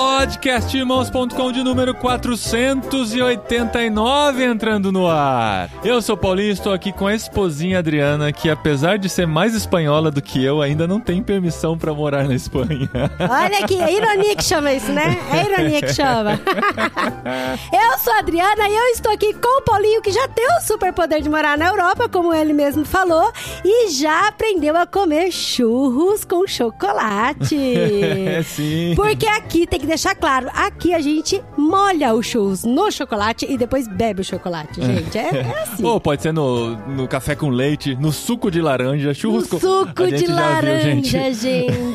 Podcastirmãos.com de número 489 entrando no ar. Eu sou Paulinho e estou aqui com a esposinha Adriana, que apesar de ser mais espanhola do que eu, ainda não tem permissão para morar na Espanha. Olha aqui, é ironia que chama isso, né? É ironia que chama. eu sou a Adriana e eu estou aqui com o Paulinho, que já tem o superpoder de morar na Europa, como ele mesmo falou, e já aprendeu a comer churros com chocolate. É sim. Porque aqui tem que deixar claro, aqui a gente molha os churros no chocolate e depois bebe o chocolate, gente. É, é assim. Ou pode ser no, no café com leite, no suco de laranja, churros No com... suco gente de já viu, laranja, gente.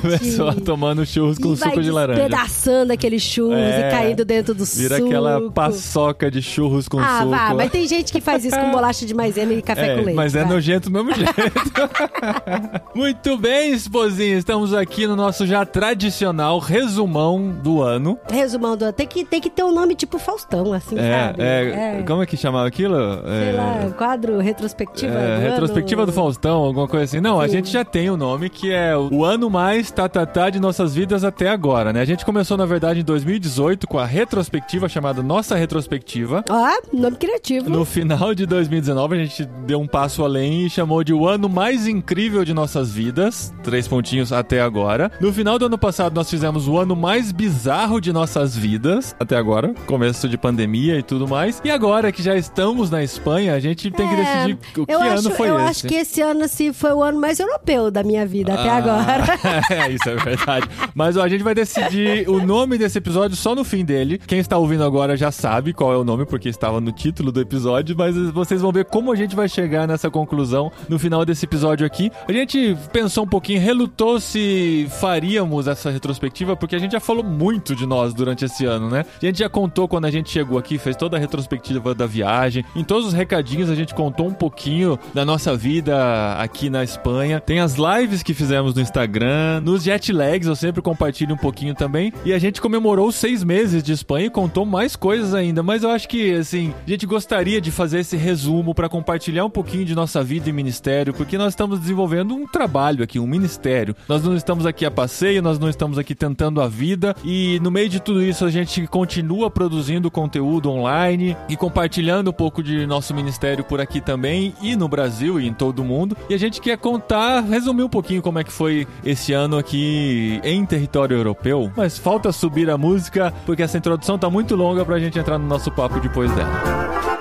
Pessoa tomando churros com e vai suco de laranja. despedaçando aqueles churros É. e caindo dentro do Vira suco. aquela paçoca de churros com Ah, suco. vá, mas tem gente que faz isso com bolacha de maisena e café É, com leite. mas é vai. nojento do mesmo jeito. Muito bem, esposinha. Estamos aqui no nosso já tradicional resumão do ano. Resumão do tem que tem que ter um nome tipo Faustão, assim, É, sabe? é, Como é que chamava aquilo? Sei É, lá, quadro retrospectiva é, do retrospectiva ano. do Faustão, alguma coisa assim. Não, a Sim. gente já tem o nome que é o ano mais tatatá de nossas vidas até agora, né? A gente começou, na verdade, em 2018 com a retrospectiva chamada Nossa Retrospectiva. Ó, nome criativo. No final de 2019, a gente deu um passo além e chamou de o ano mais incrível de nossas vidas. Três pontinhos até agora. No final do ano passado, nós fizemos o ano mais bizarro de nossas vidas. Até agora. Começo de pandemia e tudo mais. E agora que já estamos na Espanha, a gente tem que É, decidir o que eu ano acho, foi eu esse. acho que esse ano assim, foi o ano mais europeu da minha vida até Ah, agora. é, isso é verdade. Mas ó, a gente vai decidir o nome desse episódio só no fim dele. Quem está ouvindo agora já sabe qual é o nome, porque estava no título do episódio, mas vocês vão ver como a gente vai chegar nessa conclusão no final desse episódio aqui. A gente pensou um pouquinho, relutou se faríamos essa retrospectiva, porque a gente já falou muito de nós durante esse ano, né? A gente já contou quando a gente chegou aqui, fez toda a retrospectiva da viagem. Em todos os recadinhos a gente contou um pouquinho da nossa vida aqui na Espanha. Tem as lives que fizemos no Instagram, nos jet lags eu sempre compartilho um pouquinho também. E a gente comemorou seis meses de Espanha e contou mais coisas ainda. Mas eu acho que, assim, a gente gostaria de fazer esse resumo para compartilhar um pouquinho de nossa vida e ministério, porque nós estamos desenvolvendo um trabalho aqui, um ministério. Nós não estamos aqui a passeio, nós não estamos aqui tentando a vida e no meio de tudo isso a gente continua produzindo conteúdo online e compartilhando um pouco de nosso ministério por aqui também e no Brasil e em todo o mundo. E a gente quer contar, resumir um pouquinho como é que foi esse ano aqui em território europeu. Mas falta subir a música porque essa introdução tá muito longa pra gente entrar no nosso papo depois dela.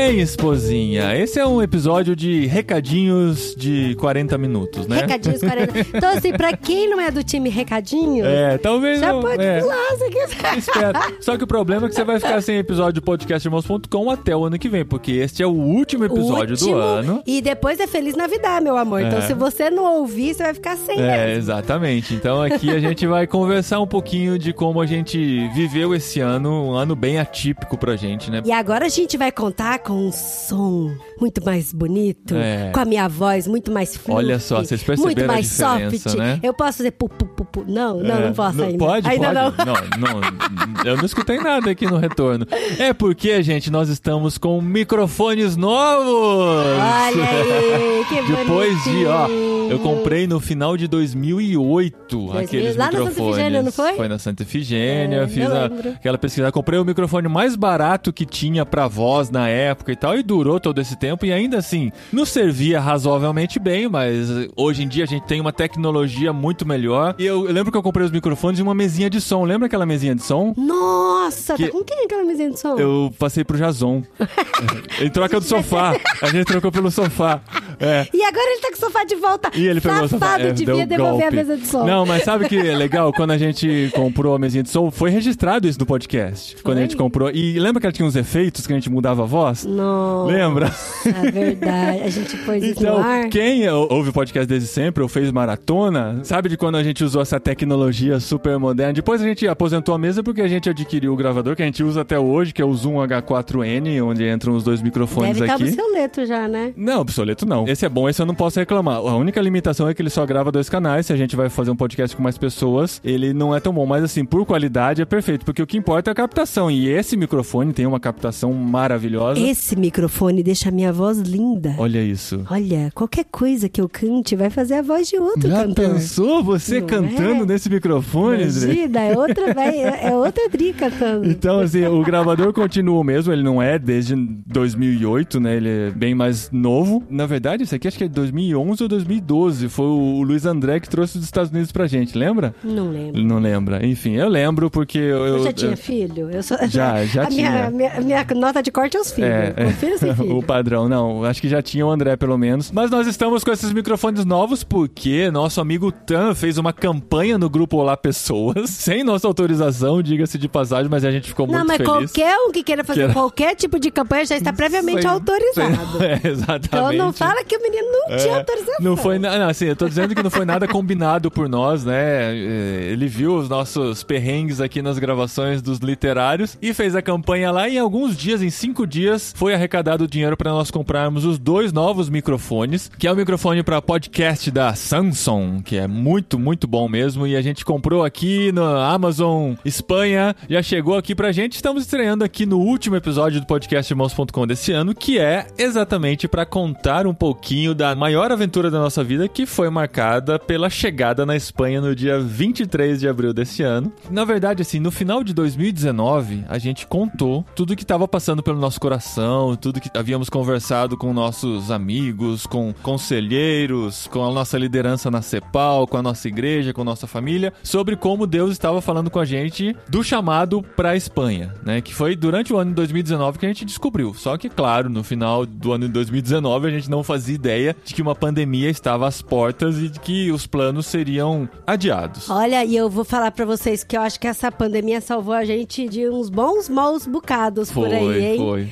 Bem, esposinha. Esse é um episódio de recadinhos de 40 minutos, né? Recadinhos 40. Então, assim, pra quem não é do time Recadinho, É, talvez já não. pode é. pular se quiser. Espera. Só que o problema é que você vai ficar sem episódio do podcastirmãos.com até o ano que vem, porque este é o último episódio do Último. ano. E depois é Feliz Navidad, meu amor. Então, É. se você não ouvir, você vai ficar sem É, mesmo. exatamente. Então aqui a gente vai conversar um pouquinho de como a gente viveu esse ano, um ano bem atípico pra gente, né? E agora a gente vai contar com um som muito mais bonito, É. com a minha voz muito mais fluffy, Olha só, vocês perceberam muito mais soft. né? Eu posso fazer pu, pu, pu, pu. Não, não, É, não posso ainda. Pode, ainda pode. não. não. não, Eu não escutei nada aqui no retorno. É porque, gente, nós estamos com microfones novos! Olha aí, que Depois de, ó, eu comprei no final de 2008 aqueles lá na Santa microfones. Efigênia, não foi? Foi na Santa Efigênia, É, fiz eu a- aquela pesquisa. Comprei o microfone mais barato que tinha pra voz na época e tal, e durou todo esse tempo. E ainda assim, nos servia razoavelmente bem, mas hoje em dia a gente tem uma tecnologia muito melhor. E eu, eu lembro que eu comprei os microfones e uma mesinha de som. Lembra aquela mesinha de som? Nossa, Que- tá com quem aquela mesinha de som? Eu passei pro Jason. em troca do sofá. A gente trocou pelo sofá. É. E agora ele tá com o sofá de volta. E ele pegou o sofá. Safado, é, devia devolver a golpe. mesa de som. Não, mas sabe que é legal? Quando a gente comprou a mesinha de som, foi registrado isso no podcast. Quando a gente comprou. E lembra que ela tinha uns efeitos que a gente mudava a voz? Nossa. Lembra? É verdade. A gente pôs isso Então, no ar. quem ouve o podcast desde sempre ou fez maratona, sabe de quando a gente usou essa tecnologia super moderna? Depois a gente aposentou a mesa porque a gente adquiriu o gravador que a gente usa até hoje, que é o Zoom H4n, onde entram os dois microfones Deve estar aqui. obsoleto já, né? Não, obsoleto não. Esse é bom, esse eu não posso reclamar. A única limitação é que ele só grava dois canais. Se a gente vai fazer um podcast com mais pessoas, ele não é tão bom. Mas assim, por qualidade é perfeito, porque o que importa é a captação. E esse microfone tem uma captação maravilhosa. Esse microfone deixa a minha voz linda. Olha isso. Olha, qualquer coisa que eu cante vai fazer a voz de outro Já cantor. pensou você Não cantando é? nesse microfone? Imagina, é outra, vai, é outra Dri cantando. Então, assim, o gravador continua o mesmo, ele não é desde 2008, né? Ele é bem mais novo. Na verdade, isso aqui acho que é 2011 ou 2012. Foi o Luiz André que trouxe dos Estados Unidos pra gente, lembra? Não lembro. Não lembra. Enfim, eu lembro porque eu. Eu, eu- já tinha eu- filho? Eu sou... Já, já a tinha. Minha, minha, minha nota de corte é os filhos. É, Filho sem filho. o padrão, não. Acho que já tinha o André, pelo menos. Mas nós estamos com esses microfones novos porque nosso amigo Tan fez uma campanha no grupo Olá Pessoas, sem nossa autorização, diga-se de passagem, mas a gente ficou Não, muito mas feliz. qualquer um que queira fazer Queira- qualquer tipo de campanha já está previamente Sem- autorizado. sem- É, exatamente. Então não fala que o menino não tinha É, autorização. Não foi nada, não, assim, eu tô dizendo que não foi nada combinado por nós, né? É, Ele viu os nossos perrengues aqui nas gravações dos literários e fez a campanha lá. E em alguns dias, em cinco dias, foi arrecadado o dinheiro para nós comprarmos os dois novos microfones, que é o microfone para podcast da Samsung, que é muito, muito bom mesmo. E a gente comprou aqui na Amazon Espanha, já chegou aqui pra gente. Estamos estreando aqui no último episódio do podcast irmãos.com desse ano, que é exatamente para contar um pouquinho da maior aventura da nossa vida, que foi marcada pela chegada na Espanha no dia 23 de abril desse ano. Na verdade, assim, no final de 2019, a gente contou tudo que estava passando pelo nosso coração, tudo que havíamos conversado com nossos amigos, com conselheiros, com a nossa liderança na CEPAL, com a nossa igreja, com a nossa família, sobre como Deus estava falando com a gente do chamado para a Espanha, né? Que foi durante o ano de 2019 que a gente descobriu. Só que, claro, no final do ano de 2019 a gente não fazia ideia de que uma pandemia estava às portas e de que os planos seriam adiados. Olha, e eu vou falar pra vocês que eu acho que essa pandemia salvou a gente de uns bons maus bocados por aí, hein? foi.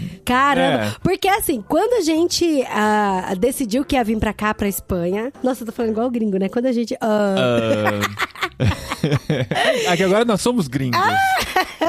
Caramba, É. porque assim, quando a gente ah, decidiu que ia vir pra cá, pra Espanha. Nossa, eu tô falando igual gringo, né? Quando a gente. ah, Ah... Aqui agora nós somos gringos.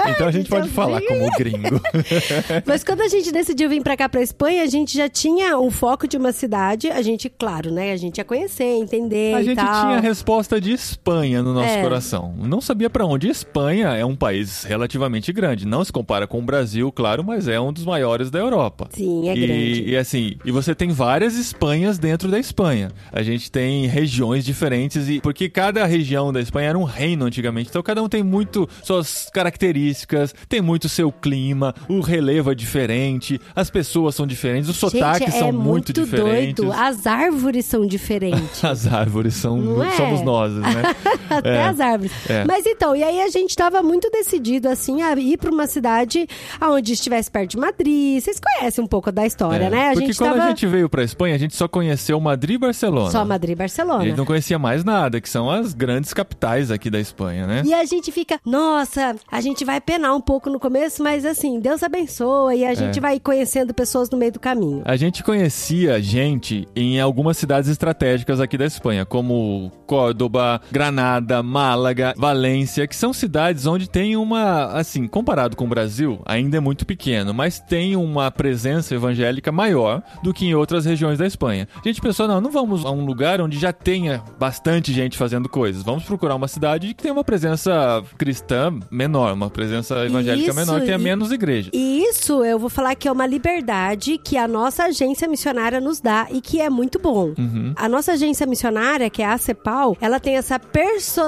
então a gente então pode falar como gringo. Mas quando a gente decidiu vir pra cá, pra Espanha, a gente já tinha um foco de uma cidade. A gente, claro, né? A gente ia conhecer, entender A gente tal. tinha a resposta de Espanha no nosso É. coração. Não sabia pra onde. Espanha é um país relativamente grande. Não se compara com o Brasil, claro, mas é um dos maiores da Europa. Sim, é e, grande. E assim, e você tem várias Espanhas dentro da Espanha. A gente tem regiões diferentes e porque cada região da Espanha era um reino antigamente. Então cada um tem muito suas características, tem muito seu clima, o relevo é diferente, as pessoas são diferentes, os sotaques gente, são é muito, diferentes. doido. As árvores são diferentes. As árvores são é? somos nós, né? Até É. as árvores. É. Mas então, e aí a gente tava muito decidido, assim, a ir pra uma cidade onde estivesse perto de Madrid. Vocês conhecem um pouco da história, É, né? A Porque gente quando tava a gente veio pra Espanha, a gente só conheceu Madrid e Barcelona. só Madrid e Barcelona. A gente não conhecia mais nada, que são as grandes capitais aqui da Espanha, né? E a gente fica, nossa, a gente vai penar um pouco no começo, mas assim, Deus abençoa e a gente É. vai conhecendo pessoas no meio do caminho. A gente conhecia gente em algumas cidades estratégicas aqui da Espanha, como Córdoba, Granada, Málaga, Valência, que são cidades onde tem uma, assim, comparado com o Brasil, ainda é muito pequeno, mas tem uma presença evangélica maior do que em outras regiões da Espanha. A gente pensou, não, não vamos a um lugar onde já tenha bastante gente fazendo coisas. Vamos procurar uma cidade que tenha uma presença cristã menor, uma presença evangélica Isso, menor, tenha e- menos igreja. E isso eu vou falar que é uma liberdade que a nossa agência missionária nos dá e que é muito bom. Uhum. A nossa agência missionária, que é a CEPAL, ela tem essa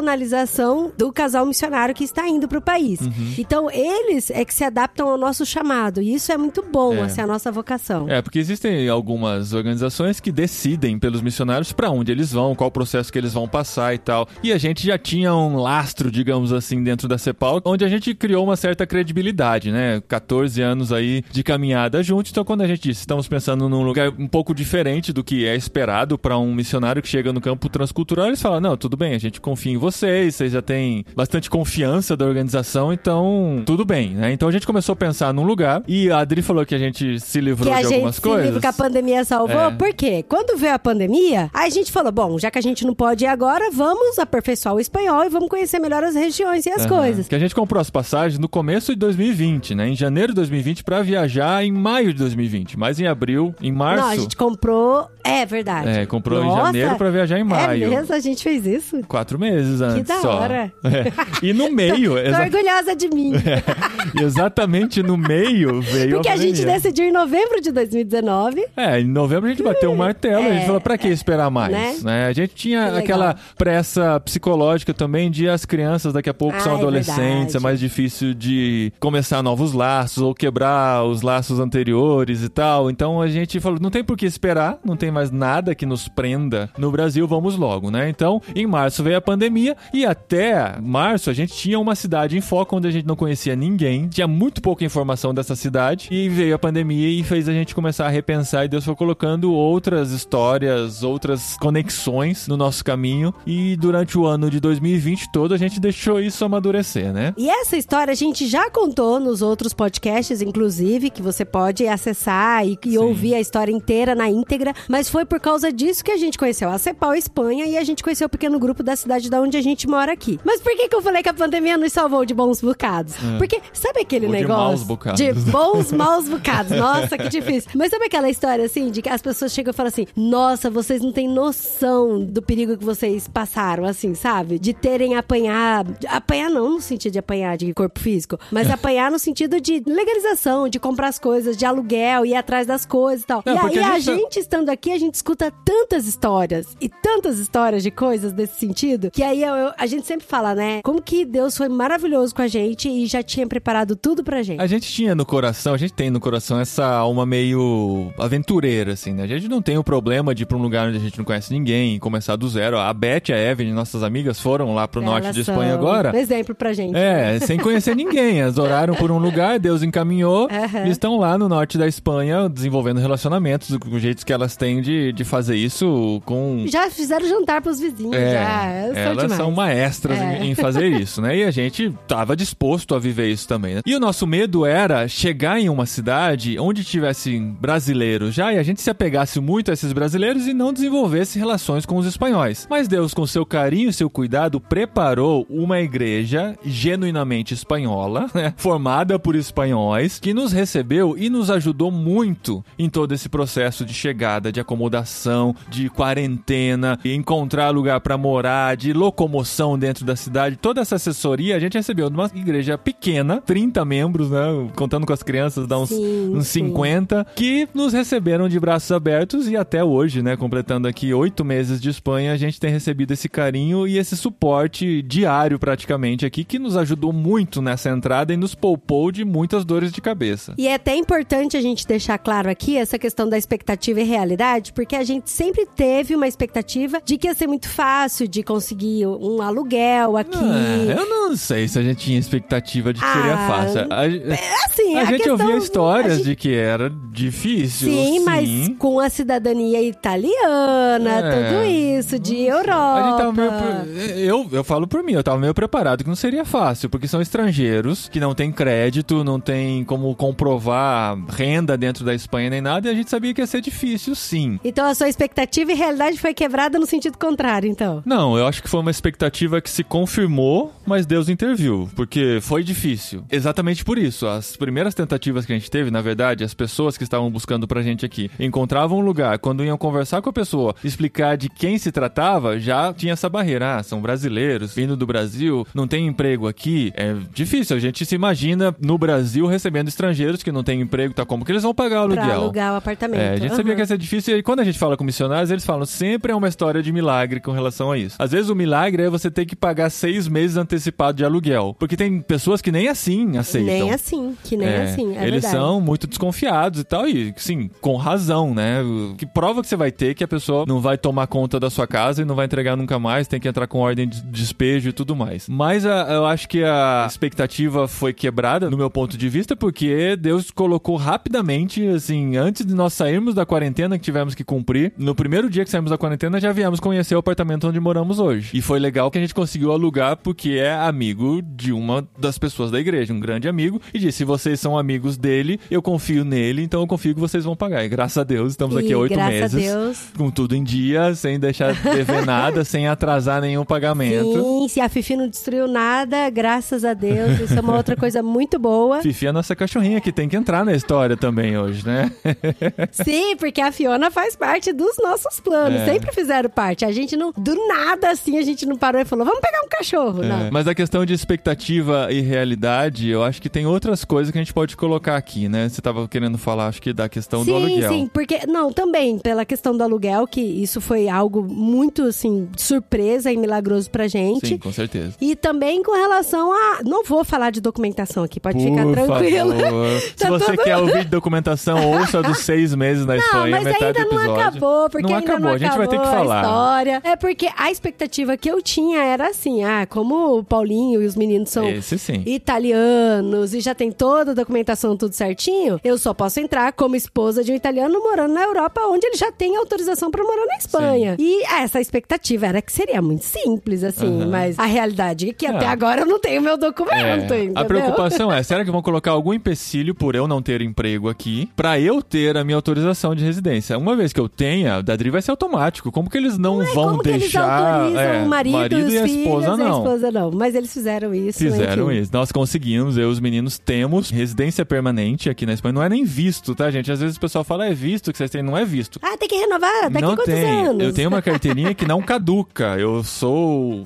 personalização do casal missionário que está indo para o país. Uhum. Então, eles é que se adaptam ao nosso chamado. E isso é muito bom, É. assim, a nossa vocação. É, porque existem algumas organizações que decidem pelos missionários pra onde eles vão, qual processo que eles vão passar e tal. E a gente já tinha um lastro, digamos assim, dentro da CEPAL, onde a gente criou uma certa credibilidade, né? 14 anos aí de caminhada juntos. Então, quando a gente disse, estamos pensando num lugar um pouco diferente do que é esperado para um missionário que chega no campo transcultural, eles falam: não, tudo bem, a gente confia em vocês, vocês já têm bastante confiança da organização, então tudo bem, né? Então a gente começou a pensar num lugar e a Adri falou que a gente se livrou de algumas se coisas. que a pandemia salvou. É. Por quê? Quando veio a pandemia, a gente falou, bom, já que a gente não pode ir agora, vamos aperfeiçoar o espanhol e vamos conhecer melhor as regiões e as Aham. coisas. Que a gente comprou as passagens no começo de 2020, né? Em janeiro de 2020 pra viajar em maio de 2020. Mas em abril, em março. Não, a gente comprou... É verdade. É, comprou em Nossa, janeiro pra viajar em maio. É mesmo? A gente fez isso? Quatro meses antes da só. hora. É. E no meio, Tô exa- orgulhosa de mim. exatamente no meio veio Porque a gente pandemia. decidiu em novembro de 2019. É, em novembro a gente bateu um martelo, a gente É, falou, pra que esperar mais? né? Né? A gente tinha Que aquela pressa psicológica também de as crianças daqui a pouco Ah, são é adolescentes, verdade. é mais difícil de começar novos laços ou quebrar os laços anteriores e tal. Então a gente falou, não tem por que esperar, não tem mais nada que nos prenda no Brasil, vamos logo, né? Então, em março veio a pandemia e até março a gente tinha uma cidade em foco onde a gente não conhecia ninguém, tinha muito pouca informação dessa cidade e veio a pandemia e fez a gente começar a repensar e Deus foi colocando outras histórias, outras conexões no nosso caminho e durante o ano de 2020 todo a gente deixou isso amadurecer, né? E essa história a gente já contou nos outros podcasts, inclusive, que você pode acessar e, e ouvir a história inteira na íntegra. Mas foi por causa disso que a gente conheceu a Cepal Espanha e a gente conheceu o pequeno grupo da cidade da onde a gente mora aqui. Mas por que, que eu falei que a pandemia nos salvou de bons bocados? Porque sabe aquele Ou de negócio? maus bocados. De bons, maus bocados. Nossa, que difícil. Mas sabe aquela história assim, de que as pessoas chegam e falam assim: Nossa, vocês não têm noção do perigo que vocês passaram, assim, sabe? De terem apanhado. Apanhar não no sentido de apanhar de corpo físico, mas apanhar no sentido de legalização, de comprar as coisas, de aluguel, ir atrás das coisas e tal. Não, e aí a a gente tá- gente estando aqui, a gente escuta tantas histórias e tantas histórias de coisas desse sentido, que aí eu- eu- a gente sempre fala, né? Como que Deus foi maravilhoso com a gente e já tinha preparado tudo pra gente. A gente tinha no coração, a gente tem no coração essa alma meio aventureira, assim, né? A gente não tem o problema de ir pra um lugar onde a gente não conhece ninguém e começar do zero. A Beth e a Evelyn, nossas amigas, foram lá pro norte de Espanha agora. Um exemplo pra gente. É, sem conhecer ninguém. Elas oraram por um lugar, Deus encaminhou Aham. e estão lá no norte da Espanha desenvolvendo relacionamentos, com jeitos que elas têm de, de fazer isso com. Já fizeram jantar pros vizinhos, É, já. Elas são elas demais. são maestras É. em, em fazer isso, né? E a gente tava disposto a viver isso também, né? E o nosso medo era chegar em uma cidade onde tivessem brasileiros já e a gente se apegasse muito a esses brasileiros e não desenvolvesse relações com os espanhóis. Mas Deus, com seu carinho e seu cuidado, preparou uma igreja genuinamente espanhola, né? formada por espanhóis, que nos recebeu e nos ajudou muito em todo esse processo de chegada, de acomodação, de quarentena, e encontrar lugar para morar, de locomoção dentro da cidade. Toda essa assessoria a gente recebeu numa igreja pequena, 30 membros, né? Contando com as crianças, dá uns, Sim, uns sim. 50, que nos receberam de braços abertos e até hoje, né? Completando aqui oito meses de Espanha, a gente tem recebido esse carinho e esse suporte diário praticamente aqui, que nos ajudou muito nessa entrada e nos poupou de muitas dores de cabeça. E é até importante a gente deixar claro aqui essa questão da expectativa e realidade, porque a gente sempre teve uma expectativa de que ia ser muito fácil de conseguir um aluguel aqui. Ah, eu não sei se a gente tinha expectativa de que seria Ah, fácil. A, assim, a a gente questão- ouvia histórias gente- de que era difícil. Sim, mas com a cidadania italiana, É. tudo isso, de Europa. A gente tava meio. Eu, eu falo por mim, eu tava meio preparado que não seria fácil, porque são estrangeiros que não tem crédito, não tem como comprovar renda dentro da Espanha nem nada, e a gente sabia que ia ser difícil, sim. Então a sua expectativa e realidade foi quebrada no sentido contrário, então. Não, eu acho que foi uma expectativa que se confirmou, mas Deus interviu, porque foi difícil. Exatamente por isso. As primeiras tentativas que a gente teve, na verdade, as pessoas que estavam buscando pra gente aqui, encontravam um lugar, quando iam conversar com a pessoa, explicar de quem se tratava, já tinha essa barreira. Ah, são brasileiros, vindo do Brasil, não tem emprego aqui. É difícil. A gente se imagina no Brasil recebendo estrangeiros que não têm emprego, tá como que eles vão pagar o Pra aluguel? alugar o apartamento. É, a gente sabia Aham. que ia ser difícil. E quando a gente fala com missionários, eles falam sempre é uma história de milagre com relação a isso. Às vezes o milagre é você ter que pagar seis meses antecipado de aluguel. Porque tem pessoas que nem assim aceitam. Nem assim, que nem É, assim, é eles verdade. são muito desconfiados e tal, e sim, com razão, né? Que prova que você vai ter que a pessoa não vai tomar conta da sua casa e não vai entregar nunca mais, tem que entrar com ordem de despejo e tudo mais. Mas a- eu acho que a expectativa foi quebrada, no meu ponto de vista, porque Deus colocou rapidamente, assim, antes de nós sairmos da quarentena que tivemos que cumprir, no primeiro dia que saímos da quarentena já viemos conhecer o apartamento onde moramos hoje. E foi legal que a gente conseguiu alugar porque é amigo de uma das pessoas da igreja, um grande amigo, e disse: se vocês são amigos dele, eu confio nele, então eu confio que vocês vão pagar. E graças a Deus, estamos aqui E há oito meses. a Deus. Com tudo em dia, sem deixar de dever nada, sem atrasar nenhum pagamento. Sim, se a Fifi não destruiu nada, graças a Deus. Isso é uma outra coisa muito boa. Fifi é a nossa cachorrinha que tem que entrar na história também hoje, né? Sim, porque a Fiona faz parte dos nossos planos. É. Sempre fizeram parte. A gente não, do nada assim, a gente não parou e falou: vamos pegar um cachorro. É, Mas a questão de expectativa e realidade, eu acho que tem outras coisas que a gente pode colocar aqui, né? Você tava querendo falar, acho que da questão do Sim, aluguel. sim, porque. Não, também, pela questão do aluguel, que isso foi algo muito, assim, surpresa e milagroso pra gente. Sim, com certeza. E também com relação a. Não vou falar de documentação aqui, pode ficar Por tranquilo. favor. Se Tá você tudo- quer ouvir de documentação, ouça dos seis meses na Não, Espanha, mas metade ainda do não episódio. acabou, porque não ainda acabou, não a gente vai ter que acabou falar. A história. É porque a expectativa que eu tinha era assim: ah, como o Paulinho e os meninos são Esse sim. italianos e já tem toda a documentação tudo certinho, eu só posso entrar como esposa de um italiano morando na Europa, onde ele já tem autorização pra morar na Espanha. E essa expectativa era que seria muito simples, assim, Aham. mas a realidade é que até É. agora eu não tenho meu documento, É, a preocupação é, será que vão colocar algum empecilho por eu não ter emprego aqui, pra eu ter a minha autorização de residência? Uma vez que eu tenha, da Dri vai ser automático. Como que eles não, É, vão como que eles deixar autorizam é, o marido, e os e a filhos esposa e a não? esposa não. Mas eles fizeram isso. Fizeram enfim. isso. Nós conseguimos, eu e os meninos temos residência permanente aqui na Espanha. Não é nem visto, tá, gente? Às vezes o pessoal fala, é visto que vocês têm. Não é visto. Ah, tem que renovar? Daqui não a tem. anos? Eu tenho uma carteirinha que não caduca. Eu sou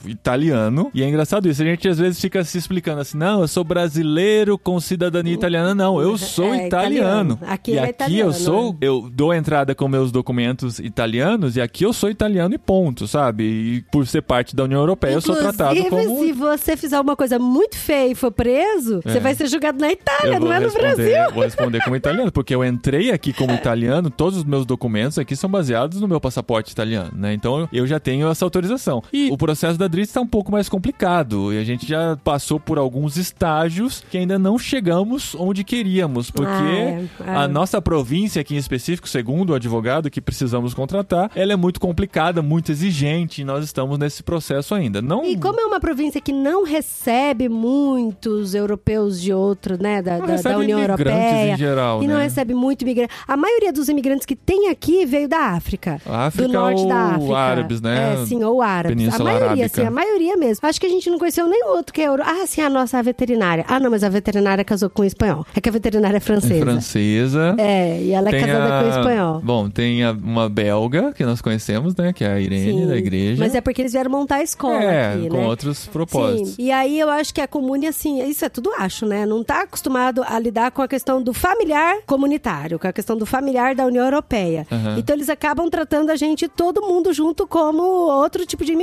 italiano. E é engraçado isso. A gente às vezes fica se explicando assim: não, eu sou brasileiro com cidadania italiana. Não, eu sou É, italiano. italiano. Aqui e é aqui italiano, eu sou. né? Eu dou entrada com meus documentos italianos. E aqui eu sou italiano e ponto, sabe? E por ser parte da União Europeia, eu sou tratado Inclusive, como. se você fizer uma coisa muito feia e for preso, É. você vai ser julgado na Itália, Eu não é no Brasil. vou responder como italiano, porque eu entrei aqui como italiano, todos os meus documentos aqui são baseados no meu passaporte italiano, né? Então eu já tenho essa autorização. E o processo da Dritz está um pouco mais complicado, e a gente já passou por alguns estágios que ainda não chegamos onde queríamos, porque é, é. a nossa província aqui em específico, segundo o advogado que precisamos contratar, ela é muito complicada, muito exigente, e nós estamos nesse processo ainda. Não E como é uma província que não recebe muitos europeus de outro, né, da, Não da- da União Europeia, em geral, e não né? recebe muito imigrante. A maioria dos imigrantes que tem aqui veio da África. África do norte ou da África. árabes, né? É, sim, ou árabes. Península maioria, Arábica. sim, a maioria mesmo. Acho que a gente não conheceu nenhum outro que é euro. Ah, sim, a nossa veterinária. Ah, não, mas a veterinária casou com um espanhol. É que a veterinária é francesa. francesa. É, e ela é casada a- com um espanhol. Bom, tem a- uma belga que nós conhecemos, né? Que é a Irene Sim. da igreja. Mas é porque eles vieram montar a escola É, aqui, com né? outros propósitos. Sim, e aí eu acho que a comune, assim, isso é tudo acho, né? Não tá acostumado a lidar com a questão do familiar comunitário, com a questão do familiar da União Europeia. Aham. Então eles acabam tratando a gente, todo mundo junto, como outro tipo de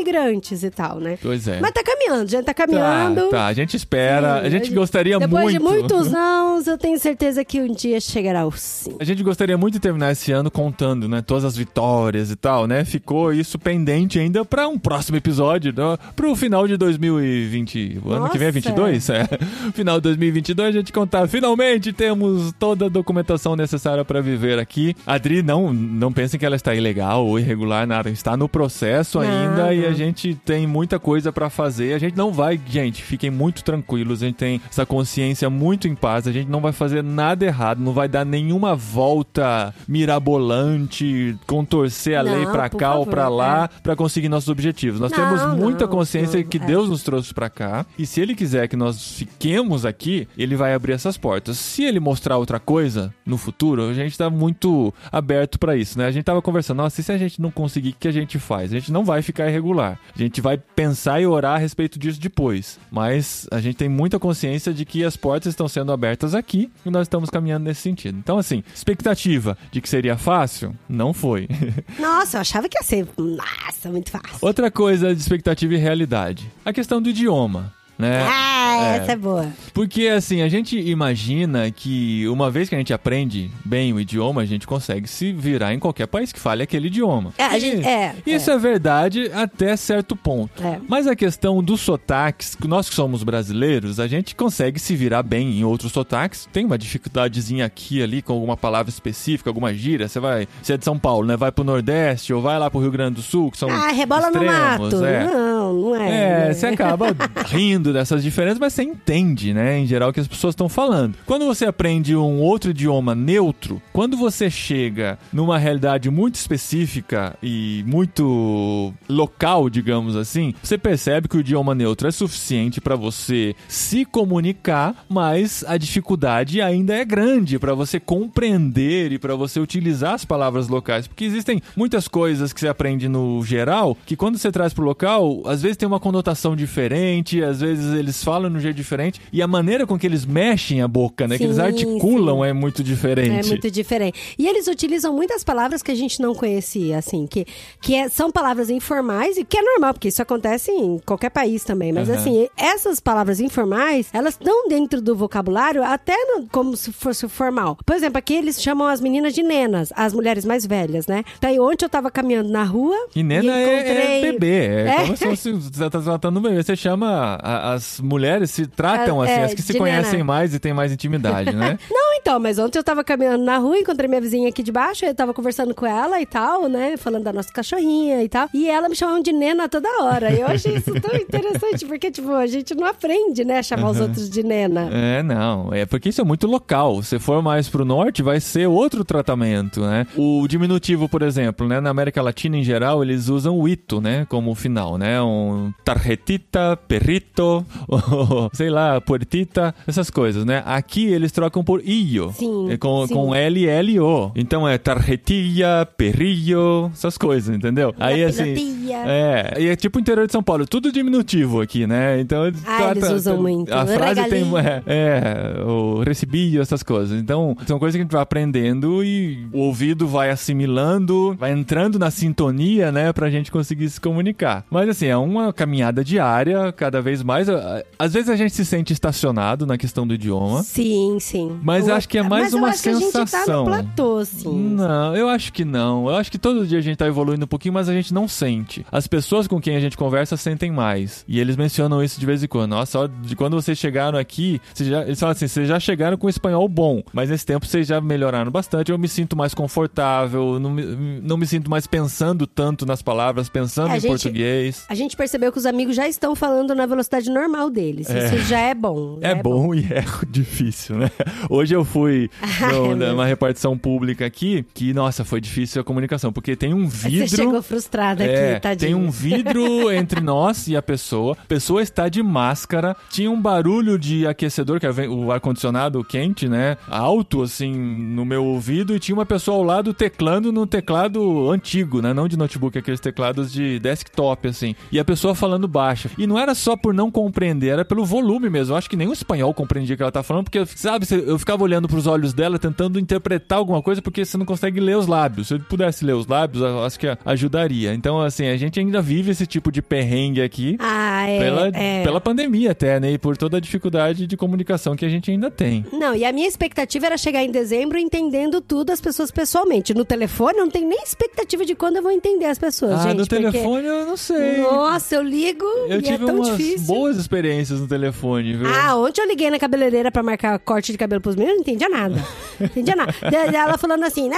imigrantes e tal, né? Pois é. Mas tá caminhando, já tá caminhando. Tá, tá, a gente espera, Sim, a gente gostaria Depois muito. de muitos nãos, eu tenho certeza que um dia chegará o sim. A gente gostaria muito de terminar esse ano contando, né, todas as vitórias e tal, né? Ficou isso pendente ainda pra um próximo episódio, né, pro final de 2020. O ano que vem é Nossa. 22? É. Final de 2022 a gente contar. Finalmente temos toda a documentação necessária pra viver aqui. A Adri, não, não pensem que ela está ilegal ou irregular, nada. Está no processo Não, ainda e não. a gente tem muita coisa pra fazer. A gente não vai, gente, fiquem muito tranquilos. A gente tem essa consciência muito em paz. A gente não vai fazer nada errado, não vai dar nenhuma volta mirabolante, contorcer a Não, lei pra por cá ou favor, pra lá pra conseguir nossos objetivos. Nós Não, temos muita não, consciência que é. Deus nos trouxe pra cá e se ele quiser que nós fiquemos aqui, ele vai abrir essas portas. Se ele mostrar outra coisa no futuro, a gente tá muito aberto pra isso, né? A gente tava conversando, nossa, e se a gente não conseguir, o que a gente faz? A gente não vai ficar irregular. A gente vai pensar e orar a respeito disso depois. Mas a gente tem muita consciência de que as portas estão sendo abertas aqui e nós estamos caminhando nesse sentido. Então, assim, expectativa de que seria fácil, não foi. Nossa, eu achava que ia ser, nossa, muito fácil. Outra coisa de expectativa e realidade. A questão do idioma. Né? É, Ah, essa é boa. Porque, assim, a gente imagina que uma vez que a gente aprende bem o idioma, a gente consegue se virar em qualquer país que fale aquele idioma. É, a E gente- é, Isso é. verdade até certo ponto. É. Mas a questão dos sotaques, que nós que somos brasileiros, a gente consegue se virar bem em outros sotaques. Tem uma dificuldadezinha aqui ali com alguma palavra específica, alguma gíria. Você vai, você é de São Paulo, né? Vai pro Nordeste ou vai lá pro Rio Grande do Sul, que são Ah, rebola no extremos, mato. é. Não, não é. É, você acaba rindo dessas diferenças, mas você entende, né, em geral, o que as pessoas estão falando. Quando você aprende um outro idioma neutro, quando você chega numa realidade muito específica e muito local, digamos assim, você percebe que o idioma neutro é suficiente para você se comunicar, mas a dificuldade ainda é grande para você compreender e para você utilizar as palavras locais, porque existem muitas coisas que você aprende no geral que quando você traz pro local, às vezes tem uma conotação diferente, às vezes eles falam de um jeito diferente e a maneira com que eles mexem a boca, né, que eles Sim, articulam sim. é muito diferente. É muito diferente. E eles utilizam muitas palavras que a gente não conhecia, assim, que, que é- são palavras informais e que é normal, porque isso acontece em qualquer país também. Mas, Aham. assim, essas palavras informais, elas estão dentro do vocabulário até no- como se fosse formal. Por exemplo, aqui eles chamam as meninas de nenas, as mulheres mais velhas, né? Daí, ontem eu tava caminhando na rua. E nena é- encontrei... é, bebê, é, É. como se fosse, você tá tratando um bebê. Você chama, a- as mulheres se tratam assim, é, as que se conhecem nena. mais e têm mais intimidade, né? Não, então, mas ontem eu tava caminhando na rua, encontrei minha vizinha aqui de baixo, eu tava conversando com ela e tal, né? Falando da nossa cachorrinha e tal. E ela me chamava de nena toda hora. E eu achei isso tão interessante, porque, tipo, a gente não aprende, né? a Chamar os outros de nena. É, não. É porque isso é muito local. Se for mais pro norte, vai ser outro tratamento, né? O diminutivo, por exemplo, né? Na América Latina, em geral, eles usam o ito, né? Como final, né? Um tarjetita, perrito, sei lá, puertita, essas coisas, né? Aqui eles trocam por io. Sim, É Com, sim. com L, L, O. Então é tarjetilla, perrillo, essas coisas, entendeu? Aí assim. É, e é tipo o interior de São Paulo, tudo diminutivo aqui, né? Então eles Ah, eles usam muito. A frase tem. Regalinho. É, é, o recebi, essas coisas. Então, são coisas que a gente vai aprendendo e o ouvido vai assimilando, vai entrando na sintonia, né, pra gente conseguir se comunicar. Mas assim, é uma caminhada diária, cada vez mais. Ah, Às vezes a gente se sente estacionado na questão do idioma. Sim, sim. Mas Eu- acho que é mais mas eu uma acho que a gente tá sensação. no platô, sim. Não, eu acho que não. Eu acho que todo dia a gente tá evoluindo um pouquinho, mas a gente não sente. As pessoas com quem a gente conversa sentem mais. E eles mencionam isso de vez em quando. Nossa, de quando vocês chegaram aqui, vocês já, eles falam assim, vocês já chegaram com espanhol bom, mas nesse tempo vocês já melhoraram bastante. Eu me sinto mais confortável, não me, não me sinto mais pensando tanto nas palavras, pensando É, em gente- português. A gente percebeu que os amigos já estão falando na velocidade normal deles. Isso já é bom. já É, bom, e é difícil, né? Hoje eu fui no- É numa repartição pública aqui, que, nossa, foi difícil a comunicação, porque tem um vidro... Você chegou frustrada É, aqui, tadinho. tem um vidro entre nós e a pessoa. A pessoa está de máscara. Tinha um barulho de aquecedor, que é o ar-condicionado quente, né? Alto, assim, no meu ouvido. E tinha uma pessoa ao lado teclando no teclado antigo, né? Não de notebook, aqueles teclados de desktop, assim. E a pessoa falando baixo. E não era só por não compreender, era pelo volume mesmo. Eu acho que nem o espanhol compreendia o que ela tá falando, porque, sabe, eu ficava olhando pros olhos dela, tentando interpretar alguma coisa, porque você não consegue ler os lábios. Se eu pudesse ler os lábios, eu acho que ajudaria. Então, assim, a gente ainda vive esse tipo de perrengue aqui. Ah, é. Pela, é. pela pandemia até, né? E por toda a dificuldade de comunicação que a gente ainda tem. Não, e a minha expectativa era chegar em dezembro entendendo tudo as pessoas pessoalmente. No telefone, eu não tenho nem expectativa de quando eu vou entender as pessoas, ah, gente. no telefone eu não sei. Nossa, eu ligo eu e é tão difícil. boas experiências no telefone, viu? Ah, ontem eu liguei na cabeleireira pra marcar corte de cabelo pros meninos, não entendia nada. Não entendia nada. Ela falando assim.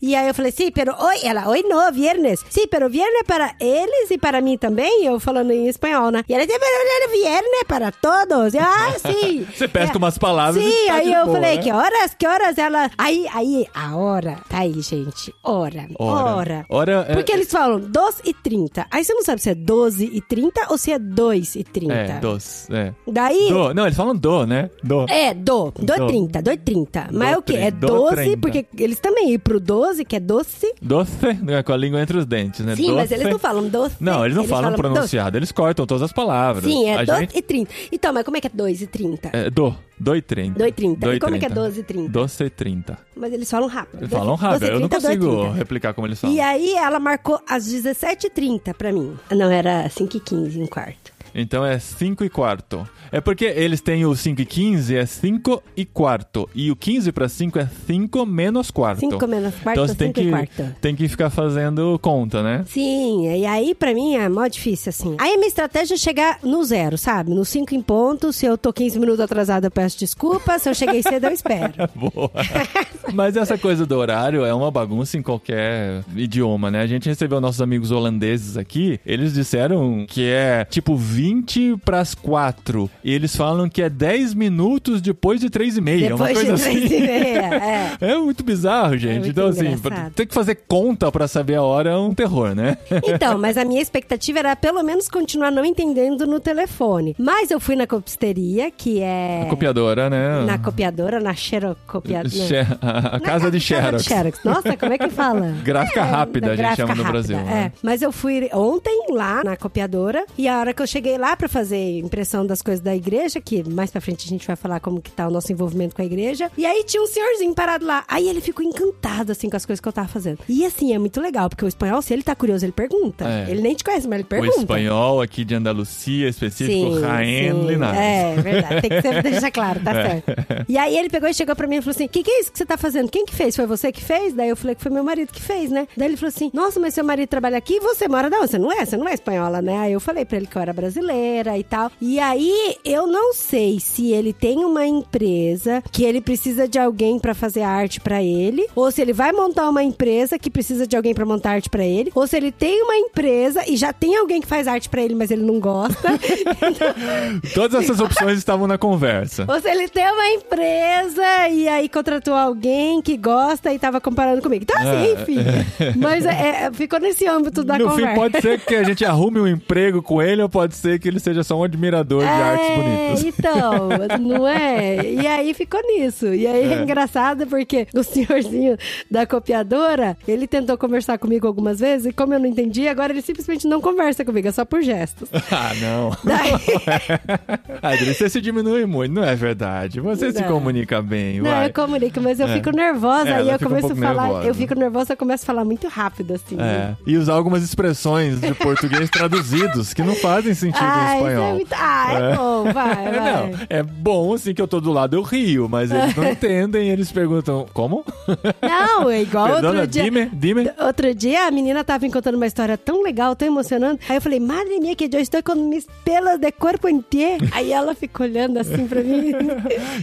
E aí eu falei, sim, pero hoy, ela, hoy no, viernes. Sí, pero viernes para eles e para mim também. Eu falando em espanhol, né? E ela disse, viernes para todos. Eu, ah, sim. Você pesca É. umas palavras Sim, tá aí eu boa, falei, né? que horas, que horas ela. Aí, aí, a hora. Tá aí, gente. Hora. Hora. Hora. Hora é- Porque eles falam 12 e 30. Aí você não sabe se é 12 e 30 ou se é 2 e 30. É, dos. É. Daí. Do. Não, eles falam do, né? Do. É, do. Do é Do. 30, do é 30. Mas é o quê? É tri- do 12, 30. porque eles também ir pro 12, que é doce. Doce, né, com a língua entre os dentes, né? Sim, mas Doce. eles não falam doce. Não, eles não falam, doce. pronunciado, eles cortam todas as palavras. Sim, é a 12 gente... e 30. Então, mas como é que é 2 e 30? É, do. Do e 30. Do e 30. Do E como é que é 30. 12 e 30? Doce e 30. Mas eles falam rápido. Eles Doce- falam rápido, 12 e eu não 30, 2 consigo 30. replicar como eles falam. E aí ela marcou às 17h30 pra mim. Não, era 5h15 um quarto. Então é 5 e quarto. É porque eles têm o 5 e 15, é 5 e quarto. E o 15 para 5 é 5 menos quarto. 5 menos quarto, Então você tem 5 e que, quarto. tem que ficar fazendo conta, né? Sim, e aí pra mim é mó difícil, assim. Aí a minha estratégia é chegar no zero, sabe? No 5 em ponto, se eu tô 15 minutos atrasada, eu peço desculpa, se eu cheguei cedo, eu espero. Boa. Mas essa coisa do horário é uma bagunça em qualquer idioma, né? A gente recebeu nossos amigos holandeses aqui, eles disseram que é tipo 20 pras 4. E eles falam que é 10 minutos depois de 3 e meia. uma Depois coisa de três assim. e meia, é. É muito bizarro, gente. muito então, assim, engraçado. ter que fazer conta pra saber a hora é um terror, né? Então, mas a minha expectativa era pelo menos continuar não entendendo no telefone. Mas eu fui na copisteria, que é... A copiadora, né? Na copiadora, na xerocopiadora. Xe- A a casa de Xerox. Nossa, como é que fala? Gráfica rápida, da a gente chama no rápida, Brasil. É. né? Mas eu fui ontem lá na copiadora e a hora que eu cheguei lá pra fazer impressão das coisas da igreja, que mais pra frente a gente vai falar como que tá o nosso envolvimento com a igreja. E aí tinha um senhorzinho parado lá. Aí ele ficou encantado assim com as coisas que eu tava fazendo. E assim, é muito legal, porque o espanhol, se ele tá curioso, ele pergunta. É. Ele nem te conhece, mas ele O pergunta. espanhol aqui de Andalucia, específico, sim. Linares. É, verdade. Tem que sempre deixar claro, tá certo. E aí ele pegou e chegou pra mim e falou assim: O que, que é isso que você tá fazendo? Quem que fez? Foi você que fez? Daí eu falei que foi meu marido que fez, né? Daí ele falou assim: Nossa, mas seu marido trabalha aqui e você mora não? Você não é? Você não é espanhola, né? Aí eu falei pra ele que eu era brasileira e tal. E aí eu não sei se ele tem uma empresa que ele precisa de alguém pra fazer arte pra ele, ou se ele vai montar uma empresa que precisa de alguém pra montar arte pra ele, ou se ele tem uma empresa e já tem alguém que faz arte pra ele, mas ele não gosta. Todas essas opções estavam na conversa. Ou se ele tem uma empresa e aí contratou alguém que gosta e tava comparando comigo. Então, assim, É. enfim. Mas é, é, ficou nesse âmbito da no conversa. fim, pode ser que a gente arrume um emprego com ele ou pode ser que ele seja só um admirador de artes É, bonitas. então, não é? E aí ficou nisso. E aí é. É. engraçado porque o senhorzinho da copiadora, ele tentou conversar comigo algumas vezes e como eu não entendi, agora ele simplesmente não conversa comigo, é só por gestos. Ah, não. Daí... Adri, você se diminui muito, não é verdade. Você se Não. comunica bem, Não, vai. eu comunico, mas eu É. fico nervosa, É, aí ela eu fica um começo a falar, nervosa. eu fico nervosa, eu começo a falar muito rápido, assim. É. E usar algumas expressões de português traduzidos que não fazem sentido Ah, em isso espanhol. é muito... Ah, é, É. bom, vai, É, vai. não, é bom assim que eu tô do lado, eu rio, mas eles não entendem, eles perguntam, como? Não, é igual Perdona, outro dia. dime, dime. Outro dia a menina tava me contando uma história tão legal, tão emocionante. Aí eu falei, madre minha, que eu estou com mis pelos de corpo inteiro. Aí ela ficou olhando assim pra mim.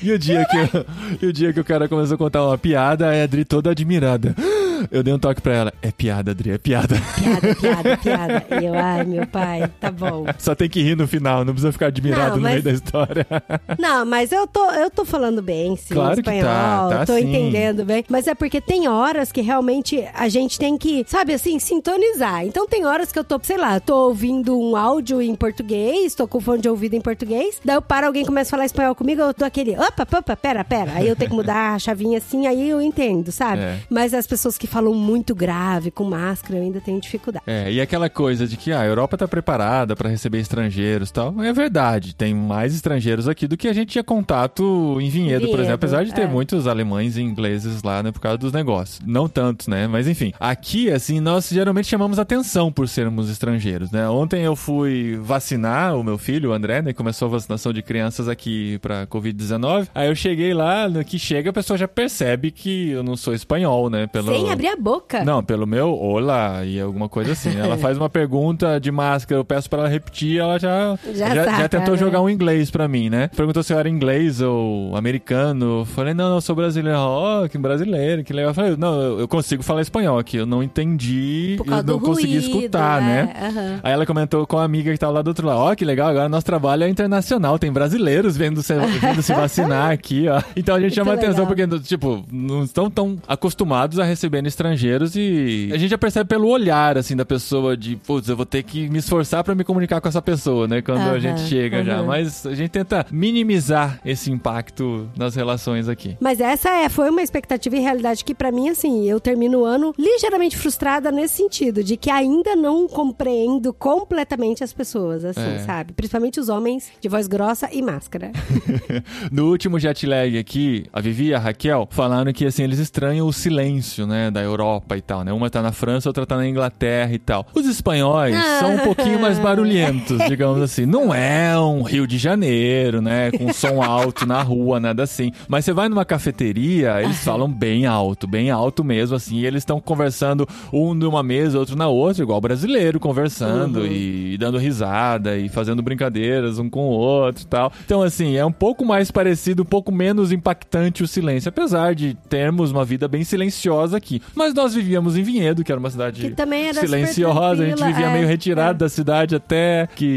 E o dia que, eu- e o dia que o cara começou a contar uma piada, a Adri toda admirada. Eu dei um toque pra ela. É piada, Adri, é piada. piada, piada, piada. E eu, ai, meu pai, tá bom. Só tem que rir no final, não precisa ficar admirado Não, no mas- meio da história. Não, mas eu tô, eu tô falando bem, sim, Claro que espanhol, tá, tá tô sim. entendendo bem. Mas é porque tem horas que realmente a gente tem que, sabe assim, sintonizar. Então tem horas que eu tô, sei lá, tô ouvindo um áudio em português, tô com fone de ouvido em português, daí eu paro, alguém começa a falar espanhol comigo, eu tô aquele, opa, opa, pera, pera. Aí eu tenho que mudar a chavinha assim, aí eu entendo, sabe? É. Mas as pessoas que falam muito grave, com máscara, eu ainda tenho dificuldade. É, e aquela coisa de que ah, a Europa tá preparada pra receber estrangeiros e tal. É verdade, tem mais estrangeiros aqui do que a gente tinha contato em Vinhedo, por Vinhedo, exemplo. Apesar de ter é. muitos alemães e ingleses lá, né, por causa dos negócios. Não tantos, né? Mas enfim, aqui, assim, nós geralmente chamamos atenção por sermos estrangeiros, né? Ontem eu fui vacinar o meu filho, o André, né? Começou a vacinação de crianças aqui pra Covid-19. Aí eu cheguei lá, no que chega, a pessoa já percebe que eu não sou espanhol, né? Pelo... Sem abrir a boca. Não, pelo meu olá e alguma coisa assim. Ela faz uma pergunta de máscara, eu peço pra ela repetir, ela já Já já, saca, tentou né? jogar um inglês pra mim, né? Perguntou se eu era inglês ou americano. Falei, não, não, eu sou brasileiro. Ó, que brasileiro, que legal. Eu falei, não, eu consigo falar espanhol aqui. Eu não entendi, eu não do consegui ruído, escutar, é, né? aham. Aí ela comentou com a amiga que tava lá do outro lado. Ó, que legal, agora nosso trabalho é internacional. Tem brasileiros vendo se, vindo se vacinar aqui, ó. Então a gente Muito chama atenção porque, tipo, não estão tão acostumados a receber estrangeiros e a gente já percebe pelo olhar, assim, da pessoa de, putz, eu vou ter que me esforçar pra me comunicar com essa pessoa, né? Quando a gente chega já. Mas a gente tenta minimizar esse impacto nas relações aqui. Mas essa é, foi uma expectativa e realidade que pra mim, assim, eu termino o ano ligeiramente frustrada nesse sentido, de que ainda não compreendo completamente as pessoas, assim, É. sabe? Principalmente os homens de voz grossa e máscara. No último jet lag aqui, a Vivi e a Raquel falaram que assim eles estranham o silêncio, né, né, da Europa e tal, né? Uma tá na França, outra tá na Inglaterra e tal. Os espanhóis Ah. são um pouquinho mais barulhentos, digamos assim. Não é um Rio de Janeiro, né, com som alto na rua, nada assim. Mas você vai numa cafeteria, eles falam bem alto, bem alto mesmo, assim. E eles estão conversando um numa mesa, outro na outra, igual brasileiro, conversando e, dando risada e fazendo brincadeiras um com o outro e tal. Então, assim, é um pouco mais parecido, um pouco menos impactante o silêncio, apesar de termos uma vida bem silenciosa aqui. Mas nós vivíamos em Vinhedo, que era uma cidade silenciosa, a gente vivia é, meio retirado é. da cidade até, que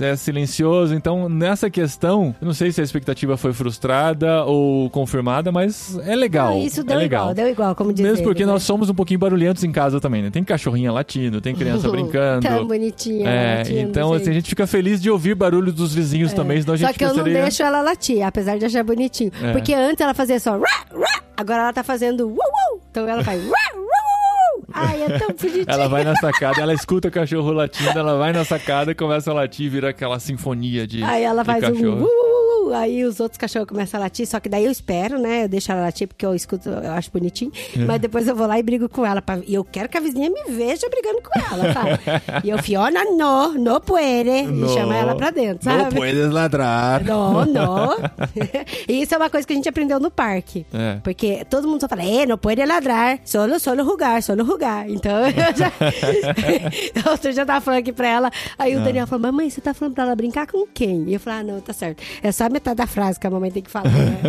é silencioso. Então, nessa questão, eu não sei se a expectativa foi frustrada ou confirmada, mas é legal. Não, isso é deu legal. igual, deu igual, como diz Mesmo ele, porque né? nós somos um pouquinho barulhentos em casa também, né? Tem cachorrinha latindo, tem criança brincando. Tão bonitinha. É, latindo, então assim, a gente fica feliz de ouvir barulho dos vizinhos também, senão a gente Só que eu não deixo ela latir, apesar de achar bonitinho. É. Porque antes ela fazia só... Agora ela tá fazendo... Então ela faz... "Rá, rá, uau, uau". Ai, é tão bonitinho. Ela vai na sacada, ela escuta o cachorro latindo, ela vai na sacada começa a latir, vira aquela sinfonia de, Aí ela de faz um... cachorro. "Uh, uh, uh", Aí os outros cachorros começam a latir, só que daí eu espero, né? Eu deixo ela latir porque eu escuto, eu acho bonitinho. É. Mas depois eu vou lá e brigo com ela. pra- E eu quero que a vizinha me veja brigando com ela, sabe? e eu, Fiona, no, no puede. E chama ela pra dentro, sabe? Não puedes ladrar. Não, não. e isso é uma coisa que a gente aprendeu no parque. É. Porque todo mundo só fala, eh, não pode ladrar, solo, solo rugar, solo rugar. Então, eu já... Outro dia eu tava falando aqui pra ela, aí Ah. o Daniel falou, mamãe, você tá falando pra ela brincar com quem? E eu falei, ah, não, tá certo. É só a metade da frase que a mamãe tem que falar. né?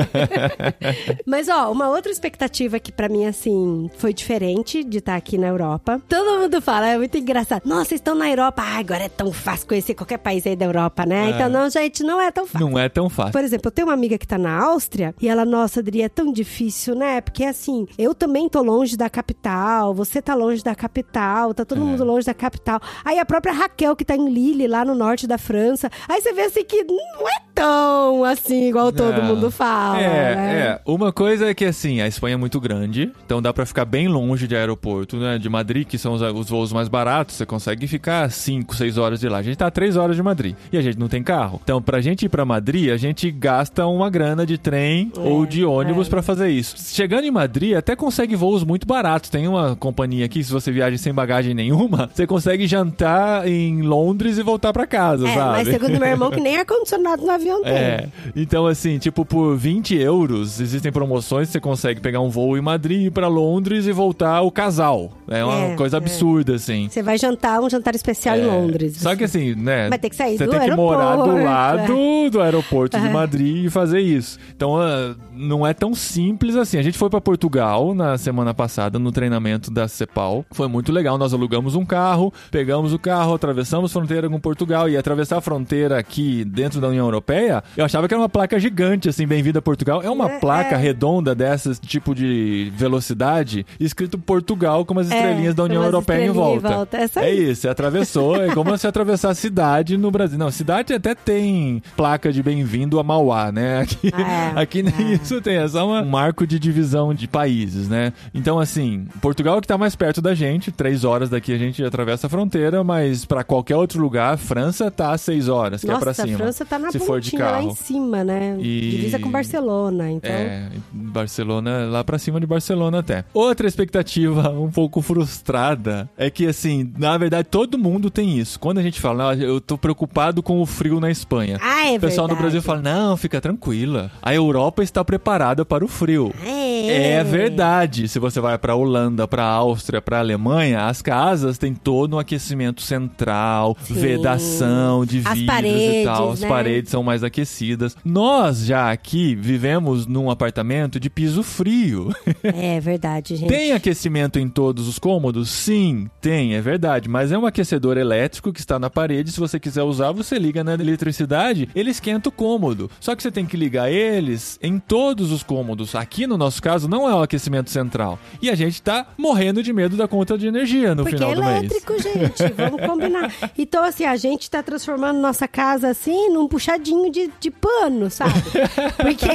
Mas, ó, uma outra expectativa que pra mim, assim, foi diferente de estar aqui na Europa. Todo mundo fala, é muito engraçado. Nossa, vocês estão na Europa. Ah, agora é tão fácil conhecer qualquer país aí da Europa, né? Então, não, gente, não é tão fácil. Não é tão fácil. Por exemplo, eu tenho uma amiga que tá na Áustria e ela, nossa, Adri, é tão difícil, né? Porque assim, eu também tô longe da capital, você tá longe da capital, tá todo É. mundo longe da capital. Aí a própria Raquel, que tá em Lille, lá no norte da França, aí você vê assim que não é tão assim, igual todo Não. mundo fala. É, né? é. Uma coisa é que, assim, a Espanha é muito grande, então dá pra ficar bem longe de aeroporto, né? De Madrid, que são os, os voos mais baratos, você consegue ficar 5, 6 horas de lá. A gente tá a 3 horas de Madrid e a gente não tem carro. Então, pra gente ir pra Madrid, a gente gasta uma grana de trem ou de ônibus pra fazer isso. Chegando em Madrid, até consegue voos muito baratos. Tem uma companhia aqui, se você viaja sem bagagem nenhuma, você consegue jantar em Londres e voltar pra casa, É, sabe? mas segundo meu irmão, que nem ar-condicionado no avião É, então assim, tipo, por 20 euros existem promoções, você consegue pegar um voo em Madrid, ir pra Londres e voltar o casal. É uma É, coisa é. absurda, assim. Você vai jantar um jantar especial em Londres. Só que assim, né? Vai ter que sair Você do tem que morar do aeroporto, lado do aeroporto de É. Madrid e fazer isso. Então, ah, não é tão simples assim. A gente foi pra Portugal na semana passada no treinamento da CEPAL. Foi muito legal. Nós alugamos um carro, pegamos o carro, atravessamos a fronteira com Portugal e atravessar a fronteira aqui dentro da União Europeia. Eu achava que era uma placa gigante, assim, bem-vindo a Portugal. É uma É, placa é. redonda dessas, tipo de velocidade, escrito Portugal com as estrelinhas da União Europeia em estrelinhas em volta. volta. É É isso. você atravessou, é como se atravessar a cidade no Brasil. Não, cidade até tem placa de bem-vindo a Mauá, né? Aqui, Ah, é. aqui nem É. isso tem, é só uma- um marco de divisão de países, né? Então, assim, Portugal é que tá mais perto da gente, três horas daqui a gente atravessa a fronteira, mas pra qualquer outro lugar, França tá seis horas, que Nossa, é pra cima. França tá na se for de pontinha lá carro. em cima, né? E- Divisa com Barcelona, então... É, Barcelona, lá pra cima de Barcelona até. Outra expectativa um pouco frustrada é que, assim, na verdade, todo mundo tem isso. Quando a gente fala, "Ah, eu tô preocupado com o frio na Espanha. Ah, é o pessoal no verdade. Brasil fala, não, fica tranquila. A Europa está preparada para o frio. É. É verdade. Se você vai pra Holanda, pra Áustria, pra Alemanha, as casas têm todo um aquecimento central, Sim. vedação de As vidros e tal. As né? paredes são mais aquecidas. Nós já aqui vivemos num apartamento de piso frio. É verdade, gente. tem aquecimento em todos os cômodos? Sim, tem, é verdade. Mas é um aquecedor elétrico que está na parede. Se você quiser usar, você liga na eletricidade, ele esquenta o cômodo. Só que você tem que ligar eles em todos os cômodos. Aqui no nosso caso, não é o aquecimento central. E a gente tá morrendo de medo da conta de energia no Porque final é do mês. elétrico, gente. Vamos combinar. Então, assim, a gente tá transformando nossa casa assim num puxadinho de, de pano, sabe? Porque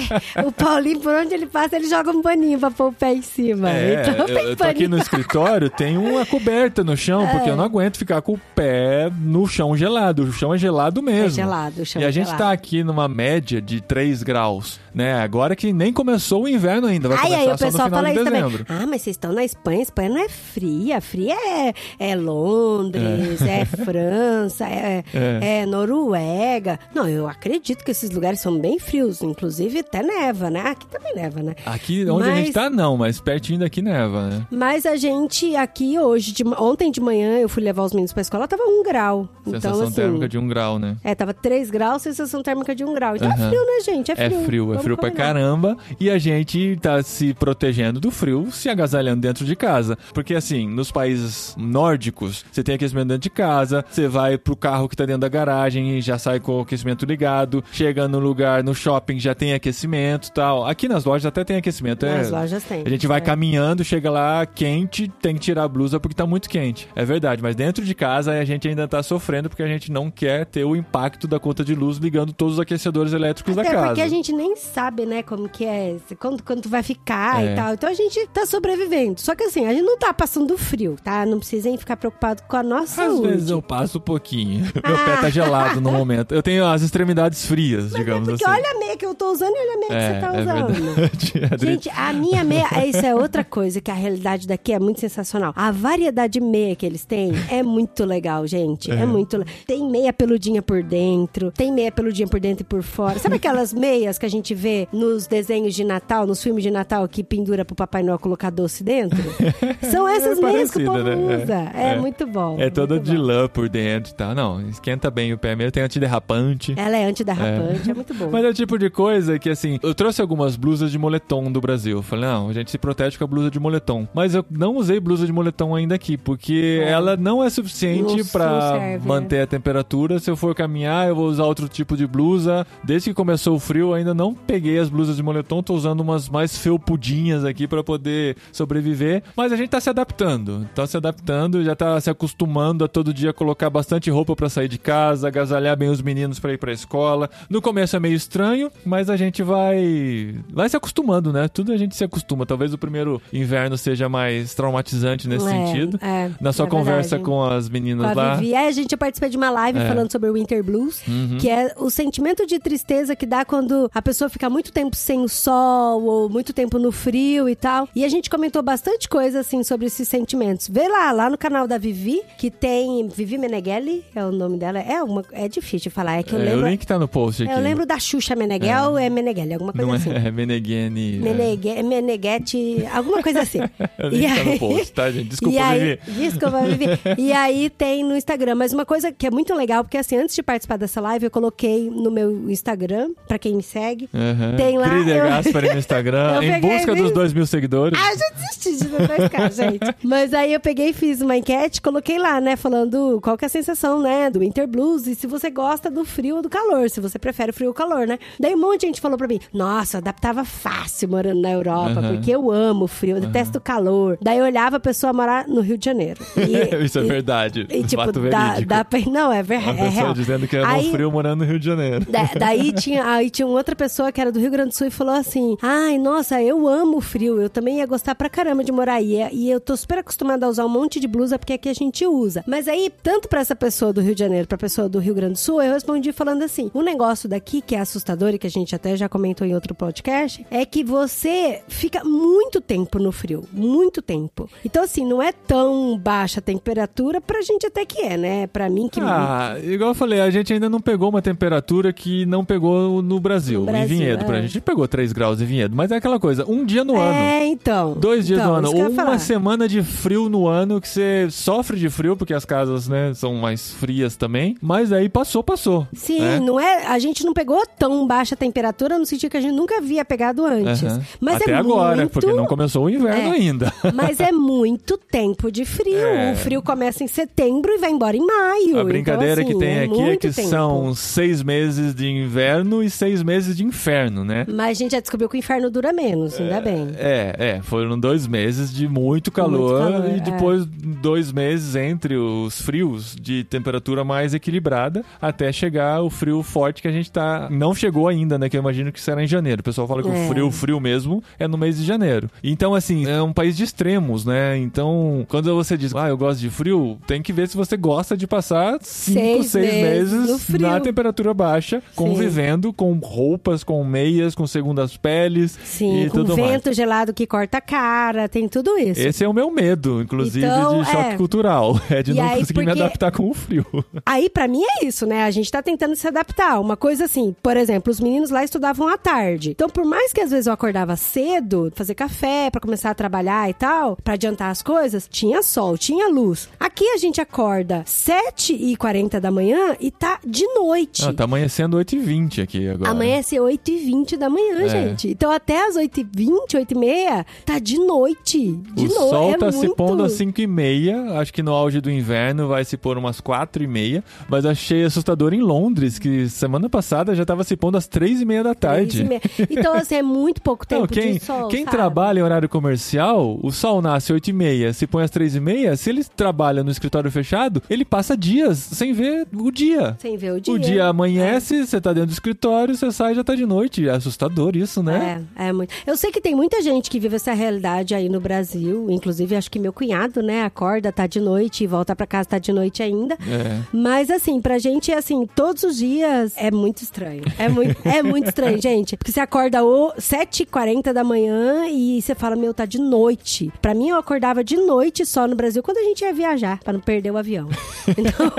o Paulinho, por onde ele passa, ele joga um paninho pra pôr o pé em cima. É, então eu, tem eu tô aqui paninho. no escritório tem uma coberta no chão, porque eu não aguento ficar com o pé no chão gelado. O chão é gelado mesmo. É gelado, o chão E a é gente gelado. tá aqui numa média de 3 graus, né? Agora que nem começou o inverno ainda, vai Ai, começar aí o só no pessoal final fala de isso dezembro. também. Ah, mas vocês estão na Espanha. Espanha não é fria. Fria é, é Londres, é, França, é, É. é Noruega. Não, eu acredito que esses lugares são bem frios. Inclusive até neva, né? Aqui também neva, né? Aqui onde a Mas- gente tá, não, mas pertinho daqui neva, né? Mas a gente aqui hoje, de ontem de manhã, eu fui levar os meninos pra escola, tava um grau. Sensação então, assim. térmica de um grau, né? É, tava 3 graus, sensação térmica de 1 grau. Então é Aham. frio, né, gente? É É frio. frio, é frio pra caramba. E a gente tá se protegendo do frio, se agasalhando dentro de casa. Porque assim, nos países nórdicos, você tem aquecimento dentro de casa, você vai pro carro que tá dentro da garagem e já sai com o aquecimento ligado. Chega no lugar, no shopping, já tem aquecimento e tal. Aqui nas lojas até tem aquecimento. é- Nas lojas tem. A gente vai É. caminhando, chega lá quente, tem que tirar a blusa porque tá muito quente. É verdade, mas dentro de casa a gente ainda tá sofrendo porque a gente não quer ter o impacto da conta de luz ligando todos os aquecedores elétricos Até da casa. porque a gente nem sabe, né, como que é, quando, quando vai ficar É. e tal. Então a gente tá sobrevivendo. Só que assim, a gente não tá passando frio, tá? Não precisem ficar preocupados com a nossa Às saúde. vezes eu passo um pouquinho. Meu pé tá gelado no momento. Eu tenho as extremidades frias, digamos Porque assim. olha a meia que eu tô usando e olha a meia que você tá é usando. Adri. Gente, a minha meia, isso é outra coisa que a realidade daqui é muito sensacional. A variedade de meia que eles têm é muito legal, gente. É, É. muito le- Tem meia peludinha por dentro, tem meia peludinha por dentro e por fora. Sabe aquelas meias que a gente vê nos desenhos de Natal, nos filmes de Natal que pendura pro Papai Noel colocar doce dentro? São essas É meias que o povo né? usa. É, muito bom. É toda de bom. lã por dentro e tal. Não, esquenta bem o pé mesmo. Tem antiderrapante. Ela é antiderrapante, é, muito bom. Mas é o tipo de coisa que, assim, eu trouxe algumas blusas de moletom do Brasil. Eu falei, não, a gente se protege com a blusa de moletom. Mas eu não usei blusa de moletom ainda aqui, porque É. ela não é suficiente não serve, manter a temperatura. Se eu for caminhar, eu vou usar outro tipo de blusa. Desde que começou o frio, ainda não peguei as blusas de moletom. Tô usando umas mais felpudinhas aqui pra poder sobreviver. Mas a gente tá se adaptando. Tá se adaptando, já tá se acostumando a todo dia colocar bastante roupa pra sair de casa, agasalhar bem os meninos pra ir pra escola. No começo é meio estranho, mas a gente vai vai se acostumando, né? Tudo a gente se acostuma. Talvez o primeiro inverno seja mais traumatizante nesse É, sentido. é, Na sua é conversa verdade. com as Com meninas a lá. Vivi. É, a gente já participou de uma live É. falando sobre o Winter Blues, Uhum. que é o sentimento de tristeza que dá quando a pessoa fica muito tempo sem o sol ou muito tempo no frio e tal. E a gente comentou bastante coisa assim sobre esses sentimentos. Vê lá, lá no canal da Vivi, que tem Vivi Meneghelli, é o nome dela. É uma é difícil de falar, é que eu É, lembro. o link tá no post aqui. eu lembro da Xuxa Meneghel, é, Meneghelli, alguma coisa Não assim. é, é Menegheni. é. Menegue, Meneghetti, alguma coisa assim. O link tá no post, tá, gente? Desculpa, e aí, Vivi. Desculpa, Vivi. E aí tem no Instagram. Mas uma coisa que é muito legal, porque assim, antes de participar dessa live, eu coloquei no meu Instagram, pra quem me segue. Uhum. Tem lá, Cris eu- Gaspari no Instagram, em busca dos 2 mil seguidores. Ah, já desisti de ver pra cá, gente. Mas aí eu peguei e fiz uma enquete, coloquei lá, né, falando qual que é a sensação, né, do Winter Blues e se você gosta do frio ou do calor, se você prefere o frio ou calor, né. Daí um monte de gente falou pra mim, nossa, adaptava fácil morando na Europa, Aham. porque eu amo o frio, eu detesto o calor. Daí eu olhava a pessoa morar no Rio de Janeiro. E- Isso é e- verdade. E, tipo, Fato dá, verídico. dá pra... Não, é, ver... Uma é real. dizendo que ama Aí- o frio morando no Rio de Janeiro. Da- daí tinha, aí tinha uma outra pessoa que era do Rio Grande do Sul e falou assim: Ai, nossa, eu amo frio, eu também ia gostar pra caramba de morar aí. E eu tô super acostumada a usar um monte de blusa porque aqui a gente usa. Mas aí, tanto pra essa pessoa do Rio de Janeiro, pra pessoa do Rio Grande do Sul, eu respondi falando assim: o negócio daqui, que é assustador e que a gente até já comentou em outro podcast, é que você fica muito tempo no frio. Muito tempo. Então, assim, não é tão baixa a temperatura, pra gente até que é, né? Pra mim que. Ah, igual eu falei, a gente ainda não pegou uma temperatura que não pegou no Brasil, No Brasil, em Vinhedo. Pra é. gente pegou 3 graus em Vinhedo, mas é aquela coisa, um dia no ano. É, então. Dois dias Então, no ano, ou uma falar. semana de frio no ano que você sofre de frio, porque as casas, né, são mais frias também. Mas aí passou, passou. Sim, né? não é, a gente não pegou tão baixa temperatura no sentido que a gente nunca havia pegado antes. Aham. Mas Até é agora, muito, porque não começou o inverno É. ainda. Mas é muito tempo de frio. É. O frio começa em setembro e vai embora em maio. A brincadeira então, que assim, tem é aqui é que tempo. são seis meses de inverno e seis meses de inferno, né? Mas a gente já descobriu que o inferno dura menos, ainda bem. É, é, foram dois meses de muito calor, Muito calor, e é. depois dois meses entre os frios de temperatura mais equilibrada até chegar o frio forte que a gente tá. Não chegou ainda, né? Que eu imagino que será em janeiro. O pessoal fala que É. o frio, frio mesmo, é no mês de janeiro. Então, assim, é um país de extremos, né? Então, quando você diz, ah, eu gosto de frio, tem que ver se você gosta de passar cinco, Seis seis, meses na temperatura baixa, convivendo com roupas, com meias, com segundas peles Sim, e com tudo mais. vento gelado que corta a cara, tem tudo isso. Esse é o meu medo, inclusive, Então, de choque é. cultural. É de E não aí, conseguir me porque- adaptar com o frio. Aí, pra mim, é isso, né? A gente tá tentando se adaptar. Uma coisa assim, por exemplo, os meninos lá estudavam à tarde. Então, por mais que às vezes eu acordava cedo, fazer café pra começar a trabalhar e tal, pra adiantar as coisas, tinha sol, tinha luz. Aqui a gente acorda 7h40 da manhã e tá de noite. Ah, tá amanhecendo 8h20 aqui agora. Amanhece 8h20 da manhã, É. gente. Então, até as 8h20, 8h30, tá de noite. De o noite. sol é tá se muito... pondo às 5 e meia. Acho que no auge do inverno vai se pôr umas 4 e meia. Mas achei assustador em Londres, que semana passada já tava se pondo às 3 e meia da tarde. Três meia. Então, assim, é muito pouco tempo Não, quem, de sol, quem sabe? trabalha em horário comercial, o sol nasce 8 e meia, se põe às 3 e meia, se ele trabalha no escritório fechado, ele passa dias sem ver o dia. Sem ver o dia. O dia amanhece, você tá dentro do escritório, você sai e já tá de noite. É assustador isso, né? É, é muito. Eu sei que tem muita gente que vive essa realidade aí no Brasil. Inclusive, acho que meu cunhado, né, acorda, tá de noite e volta pra casa, tá de noite ainda. É. Mas, assim, pra gente, assim, todos os dias é muito estranho. É muito, é muito estranho, gente. Porque você acorda o 7h40 da manhã e você fala, meu, tá de noite. Pra mim, eu acordava de noite só no Brasil quando a gente ia viajar, pra não perder o avião. Então,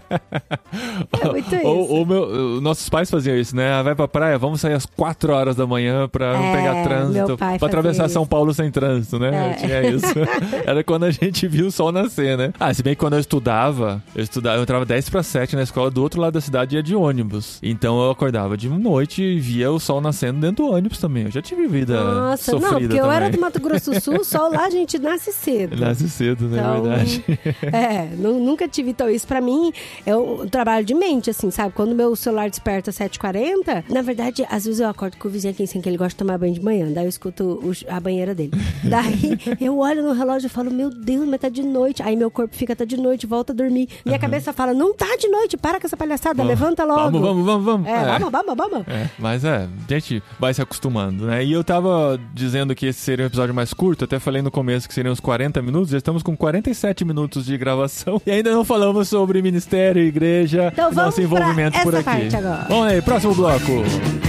é muito isso. Ou, ou meu- nossos pais faziam isso, né? Ah, Vai pra praia, vamos sair às 4 horas da manhã pra não É, pegar meu trânsito. Pra atravessar isso. São Paulo sem trânsito, né? É. Tinha isso. Era quando a gente viu o sol nascer, né? Ah, se bem que quando eu estudava, eu estudava, eu entrava 10 para 7 na escola do outro lado da cidade e ia de ônibus. Então eu acordava de noite e via o sol nascendo dentro do ônibus também. Eu já tive vida Nossa, sofrida não, porque também. eu era do Mato Grosso do Sul, só lá a gente nasce cedo. Nasce cedo, né? Então, Verdade. É, nu- nunca tive então isso pra mim é um trabalho de mente, assim, sabe? Quando meu celular desperta às 7h40, na verdade, às vezes eu acordo com o vizinho aqui assim, que ele gosta de tomar banho de manhã, daí eu escuto o- a banheira dele. Daí eu olho no relógio e falo, meu Deus, mas tá de noite. Aí meu corpo fica, tá de noite, volta a dormir. Minha cabeça fala, não tá de noite, para com essa palhaçada, levanta logo. Vamos, vamos, vamos, vamos. É, vamos, vamos, vamos. É, mas é, a gente vai se acostumando, né? E eu tava dizendo que esse seria um episódio mais curto, até falei no começo que seriam uns 40 minutos, já estamos com 47 minutos de gravação e ainda não falamos sobre ministério, igreja, Então nosso envolvimento por aqui. parte agora. Vamos aí, próximo bloco.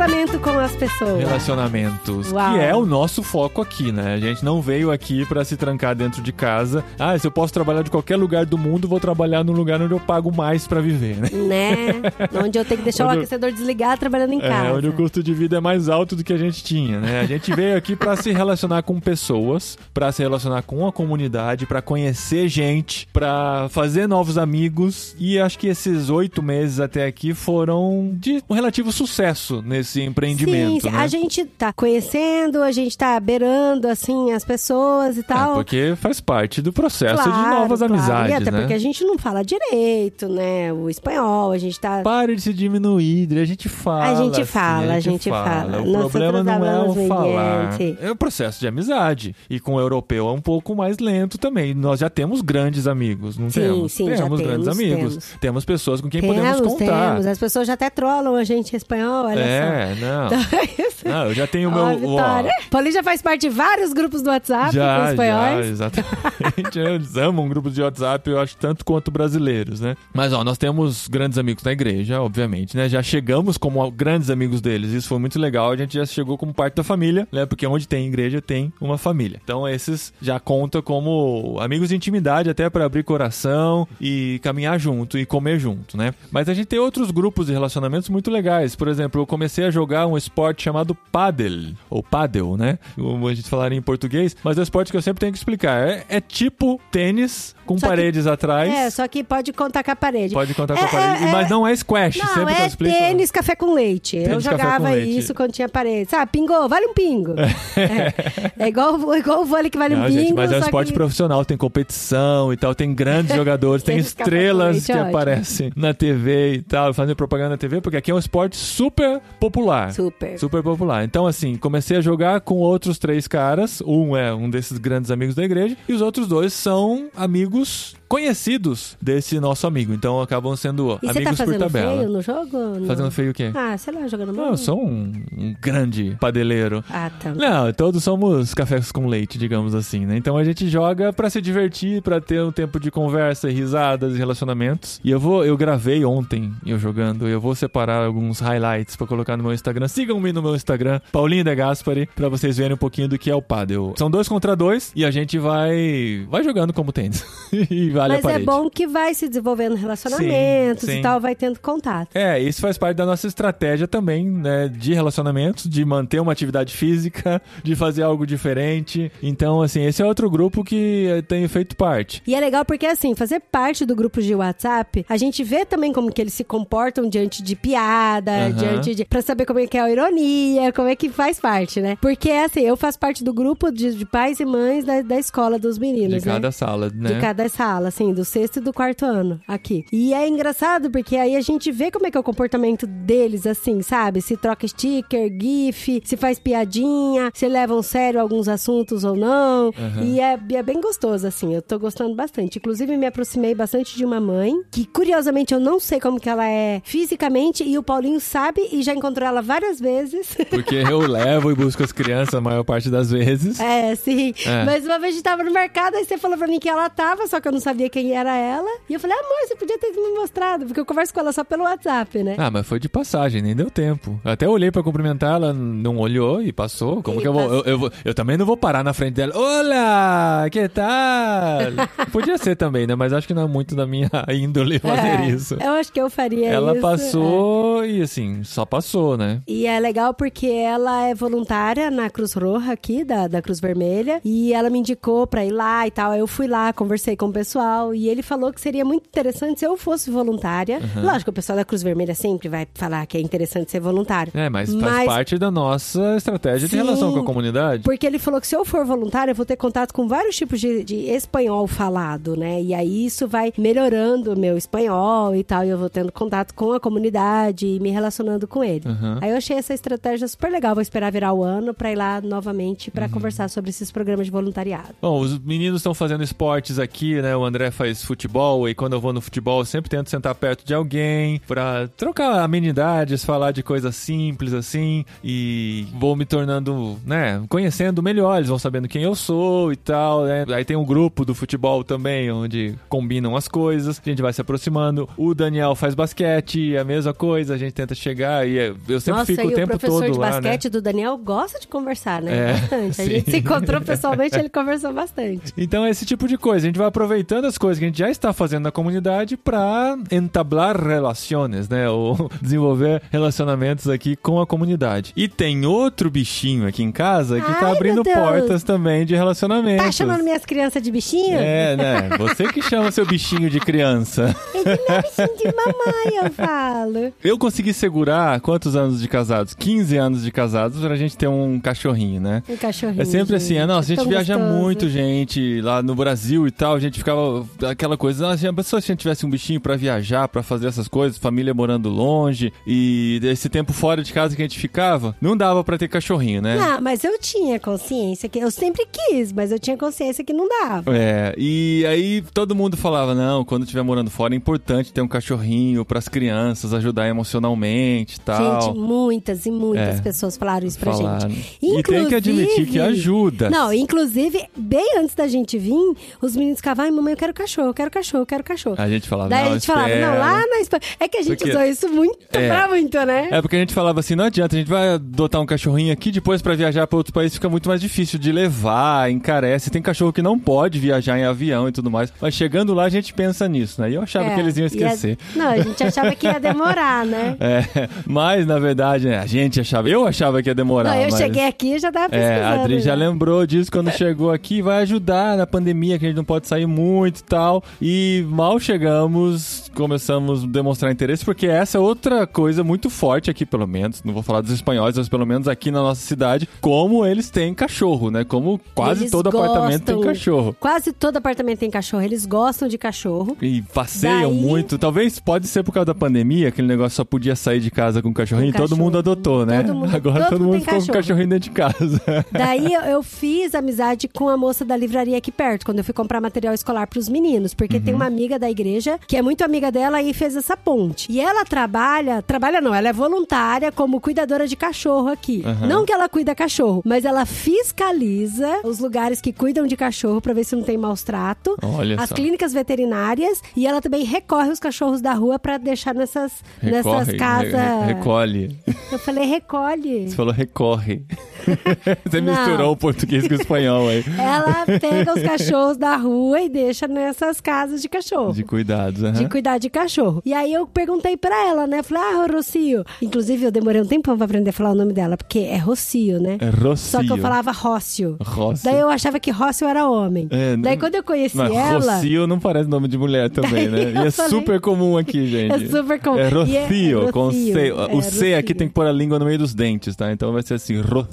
Relacionamento com as pessoas. Relacionamentos, Uau. que é o nosso foco aqui, né? A gente não veio aqui pra se trancar dentro de casa. Ah, se eu posso trabalhar de qualquer lugar do mundo, vou trabalhar num lugar onde eu pago mais pra viver, né? Né? Onde eu tenho que deixar o Onde eu- aquecedor desligado trabalhando em casa. É, onde o custo de vida é mais alto do que a gente tinha, né? A gente veio aqui pra se relacionar com pessoas, pra se relacionar com a comunidade, pra conhecer gente, pra fazer novos amigos. E acho que esses oito meses até aqui foram de um relativo sucesso nesse empreendimento, Sim, né? a gente tá conhecendo, a gente tá beirando, assim, as pessoas e É, tal. porque faz parte do processo de Claro, novas claro. amizades, E até né? porque a gente não fala direito, né? O espanhol, a gente tá... Pare de se diminuir, a gente fala. A gente assim, fala, a gente fala. O Nosotros problema não é o falar. É o processo de amizade. E com o europeu é um pouco mais lento também. Nós já temos grandes amigos, não Sim, temos? sim, temos grandes temos, amigos. temos. Temos pessoas com quem podemos contar. temos. As pessoas já até trollam a gente em espanhol, olha É, não. só. Então, isso. Não, eu já tenho o Ó, meu. Vitória. Paulinho já faz parte de vários grupos do WhatsApp com Já, já, espanhóis. exatamente. Eles amam grupos de WhatsApp, eu acho, tanto quanto brasileiros, né? Mas, ó, nós temos grandes amigos na igreja, obviamente, né? Já chegamos como grandes amigos deles, isso foi muito legal. A gente já chegou como parte da família, né? Porque onde tem igreja, tem uma família. Então, esses já contam como amigos de intimidade, até para abrir coração e caminhar junto e comer junto, né? Mas a gente tem outros grupos de relacionamentos muito legais. Por exemplo, eu comecei a jogar um esporte chamado paddle, ou paddle, né? Como a gente falaria em português, mas é um esporte que eu sempre tenho que explicar. É, é tipo tênis com Só que- paredes atrás. É, só que pode contar com a parede. Pode contar com É, a parede, é, mas é- não é squash. Não, sempre que eu é explico. tênis, café com leite. eu Tênis, café jogava com leite. isso quando tinha parede. Sabe, pingou, vale um pingo. É, É igual, igual o vôlei que vale Não, um pingo. gente, mas é um esporte que... profissional, tem competição e tal, tem grandes jogadores, tem com estrelas leite, que aparecem na TV e tal, fazendo propaganda na TV, porque aqui é um esporte super super popular. Super. Super popular. Então, assim, comecei a jogar com outros três caras. Um é um desses grandes amigos da igreja, e os outros dois são amigos conhecidos desse nosso amigo. Então acabam sendo E você amigos tá por fazendo tabela. feio no jogo? Não. Fazendo feio o quê? Ah, sei lá, jogando mal. Não, eu sou um, um grande padeleiro. Ah, tá. Não, todos somos cafés com leite, digamos assim, né? Então a gente joga pra se divertir, pra ter um tempo de conversa, e risadas e relacionamentos. E eu vou, eu gravei ontem eu jogando, eu vou separar alguns highlights pra colocar no meu Instagram. Sigam-me no meu Instagram, Paulinho de Gaspari, pra vocês verem um pouquinho do que é o padel. São dois contra dois e a gente vai vai jogando como tênis. e vale a Mas é parede. bom que vai se desenvolvendo relacionamentos Sim, sim. e tal, vai tendo contato. É, isso faz parte da nossa estratégia também, né? De relacionamentos, de manter uma atividade física, de fazer algo diferente. Então, assim, esse é outro grupo que eu tenho feito parte. E é legal porque, assim, fazer parte do grupo de WhatsApp, a gente vê também como que eles se comportam diante de piada, Aham. diante de... Pra saber como é que é a ironia, como é que faz parte, né? Porque, assim, eu faço parte do grupo de, de pais e mães da, da escola dos meninos, De né? cada sala, né? De cada sala, assim, do sexto e do quarto ano, aqui. E é engraçado porque aí a gente vê como é que é o comportamento deles, assim, sabe? Se troca sticker, gif, se faz piadinha, se levam sério alguns assuntos ou não. E é, é bem gostoso, assim, eu tô gostando bastante. Inclusive, me aproximei bastante de uma mãe, que curiosamente eu não sei como que ela é fisicamente, e o Paulinho sabe e já encontrou ela várias vezes. Porque eu levo e busco as crianças a maior parte das vezes. É, sim. É. Mas uma vez a gente tava no mercado, aí você falou pra mim que ela tava, só que eu não sabia quem era ela. E eu falei, amor, você podia ter me mostrado, porque eu converso com ela só pelo WhatsApp, né? Ah, mas foi de passagem, nem deu tempo. Eu até olhei pra cumprimentar, ela não olhou e passou. Como E que eu vou eu, eu vou- eu também não vou parar na frente dela. Olá, que tal? Podia ser também, né? Mas acho que não é muito da minha índole fazer É, isso. Eu acho que eu faria Ela isso. é. passou e assim, só passou, né? E é legal porque ela é voluntária na Cruz Roja aqui, da, da Cruz Vermelha. E ela me indicou pra ir lá e tal. Aí eu fui lá, conversei com o pessoal. E ele falou que seria muito interessante se eu fosse voluntária. Lógico, o pessoal da Cruz Vermelha sempre vai falar que é interessante ser voluntário. É, mas faz parte da nossa estratégia de Sim. relação com a comunidade. Porque ele falou que se eu for voluntária, eu vou ter contato com vários tipos de, de espanhol falado, né? E aí isso vai melhorando o meu espanhol e tal. E eu vou tendo contato com a comunidade e me relacionando com ele. Uhum. Aí eu achei essa estratégia super legal. Vou esperar virar o ano pra ir lá novamente pra conversar sobre esses programas de voluntariado. Bom, os meninos estão fazendo esportes aqui, né? O André faz futebol e quando eu vou no futebol eu sempre tento sentar perto de alguém pra trocar amenidades, falar de coisas simples assim e vou me tornando, né, conhecendo melhor, eles vão sabendo quem eu sou e tal, né? Aí tem um grupo do futebol também onde combinam as coisas, a gente vai se aproximando. O Daniel faz basquete, a mesma coisa, a gente tenta chegar e é, eu sempre Nossa, fico o o tempo professor todo de lá, basquete né? do Daniel gosta de conversar, né? É, bastante. A sim. gente se encontrou pessoalmente, ele conversou bastante. Então, esse tipo de coisa. A gente vai aproveitando as coisas que a gente já está fazendo na comunidade para entablar relações, né? Ou desenvolver relacionamentos aqui com a comunidade. E tem outro bichinho aqui em casa que tá Ai, abrindo portas também de relacionamentos. Tá chamando minhas crianças de bichinho? É, né? Você que chama seu bichinho de criança. Ele é bichinho de mamãe, eu falo. Eu consegui segurar quantos anos de casados? 15 anos de casados pra gente ter um cachorrinho, né? Um cachorrinho. É sempre assim, ah, nossa, a gente viaja gostoso. muito, gente, lá no Brasil e tal, a gente ficava aquela coisa, nossa, já pensou se a gente tivesse um bichinho pra viajar, pra fazer essas coisas, família morando longe e esse tempo fora de casa que a gente ficava, não dava pra ter cachorrinho, né? Não, mas eu tinha consciência que eu sempre quis, mas eu tinha consciência que não dava. É, e aí todo mundo falava, não, quando estiver morando fora é importante ter um cachorrinho pras crianças, ajudar emocionalmente e tal. Muitas e muitas É. pessoas falaram isso pra Falaram. gente. E tem que admitir que ajuda. Não, inclusive, bem antes da gente vir, os meninos ficavam, ai, mamãe, eu quero cachorro, eu quero cachorro, eu quero cachorro. A gente falava, Daí não, a gente falava, espera. não, lá na Espanha. É que a gente Porque- usou isso muito É. pra muito, né? É porque a gente falava assim, não adianta, a gente vai adotar um cachorrinho aqui, depois pra viajar pra outro país fica muito mais difícil de levar, encarece. Tem cachorro que não pode viajar em avião e tudo mais. Mas chegando lá a gente pensa nisso, né? E eu achava É, que eles iam ia- esquecer. Não, a gente achava que ia demorar, né? É, mas na verdade, né, a gente achava, eu achava que ia demorar. não, eu mas... cheguei aqui e já tava pesquisando. É, a Adri já já. lembrou disso quando chegou aqui, vai ajudar na pandemia, que a gente não pode sair muito e tal. E mal chegamos, começamos a demonstrar interesse, porque essa é outra coisa muito forte aqui, pelo menos. Não vou falar dos espanhóis, mas pelo menos aqui na nossa cidade, como eles têm cachorro, né? Como quase Eles todo apartamento tem cachorro. Quase todo apartamento tem cachorro, eles gostam de cachorro. E passeiam Daí- muito. Talvez pode ser por causa da pandemia, aquele negócio só podia sair de casa com cachorrinho, Com todo mundo adotou, né? Todo mundo- Agora todo todo, mundo ficou com cachorro. cachorrinho dentro de casa. Daí eu, eu fiz amizade com a moça da livraria aqui perto, quando eu fui comprar material escolar pros meninos, porque Uhum. tem uma amiga da igreja que é muito amiga dela e fez essa ponte. E ela trabalha, trabalha não, ela é voluntária como cuidadora de cachorro aqui. Aham. Não que ela cuida cachorro, mas ela fiscaliza os lugares que cuidam de cachorro pra ver se não tem maus trato. Olha as só. clínicas veterinárias e ela também recorre os cachorros da rua pra deixar nessas, nessas Recorre, casas. re- re- recolhe. Eu falei recolhe. Você falou recorre. Você Não. misturou o português com o espanhol aí. Ela pega os cachorros da rua e deixa nessas casas de cachorro. De cuidados, aham. De cuidar de cachorro. E aí eu perguntei pra ela, né? Falei, ah, Rocio. Inclusive, eu demorei um tempão pra aprender a falar o nome dela, porque é Rocio, né? É Rocio. Só que eu falava Rócio. Rócio. Daí eu achava que Rócio era homem. É, Daí não- quando eu conheci Mas ela. Rocio não parece nome de mulher também, né? E é falei- super comum aqui, gente. É super comum. É é- Rocio, com Rocio, C. é, o C aqui Rocio. tem que pôr a língua no meio dos dentes, tá? Então vai ser assim, Rocio.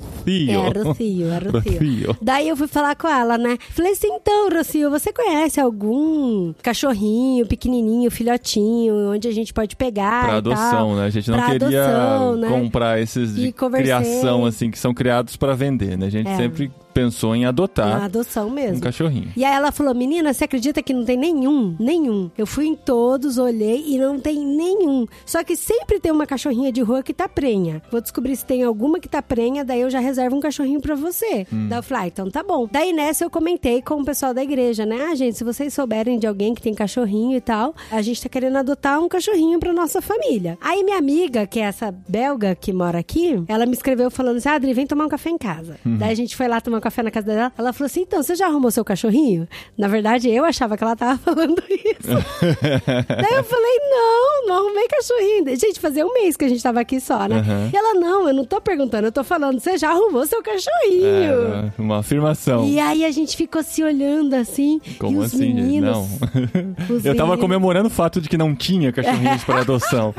É, Rocio, é Rocio. Rocio. Daí eu fui falar com ela, né? Falei assim, então, Rocio, você conhece algum cachorrinho, pequenininho, filhotinho, onde a gente pode pegar Pra adoção, né? A gente não Pra queria adoção, né? comprar esses de criação, assim, que são criados pra vender, né? A gente É. sempre pensou em adotar Uma adoção mesmo. um cachorrinho. E aí ela falou, menina, você acredita que não tem nenhum? Nenhum. Eu fui em todos, olhei e não tem nenhum. Só que sempre tem uma cachorrinha de rua que tá prenha. Vou descobrir se tem alguma que tá prenha, daí eu já reservo um cachorrinho pra você. Hum. Daí eu falei, ah, então tá bom. Daí nessa eu comentei com o pessoal da igreja, né? Ah, gente, se vocês souberem de alguém que tem cachorrinho e tal, a gente tá querendo adotar um cachorrinho pra nossa família. Aí minha amiga, que é essa belga que mora aqui, ela me escreveu falando assim, ah, Adri, vem tomar um café em casa. Uhum. Daí a gente foi lá tomar um café na casa dela. Ela falou assim, então, você já arrumou seu cachorrinho? Na verdade, eu achava que ela tava falando isso. Daí eu falei, não, não arrumei cachorrinho. Gente, fazia um mês que a gente tava aqui só, né? Uhum. E ela, não, eu não tô perguntando, eu tô falando, você já arrumou seu cachorrinho? É, uma afirmação. E aí a gente ficou se olhando assim. Como os assim, gente? meninos, Não. os Eu tava meninos- comemorando o fato de que não tinha cachorrinhos para adoção.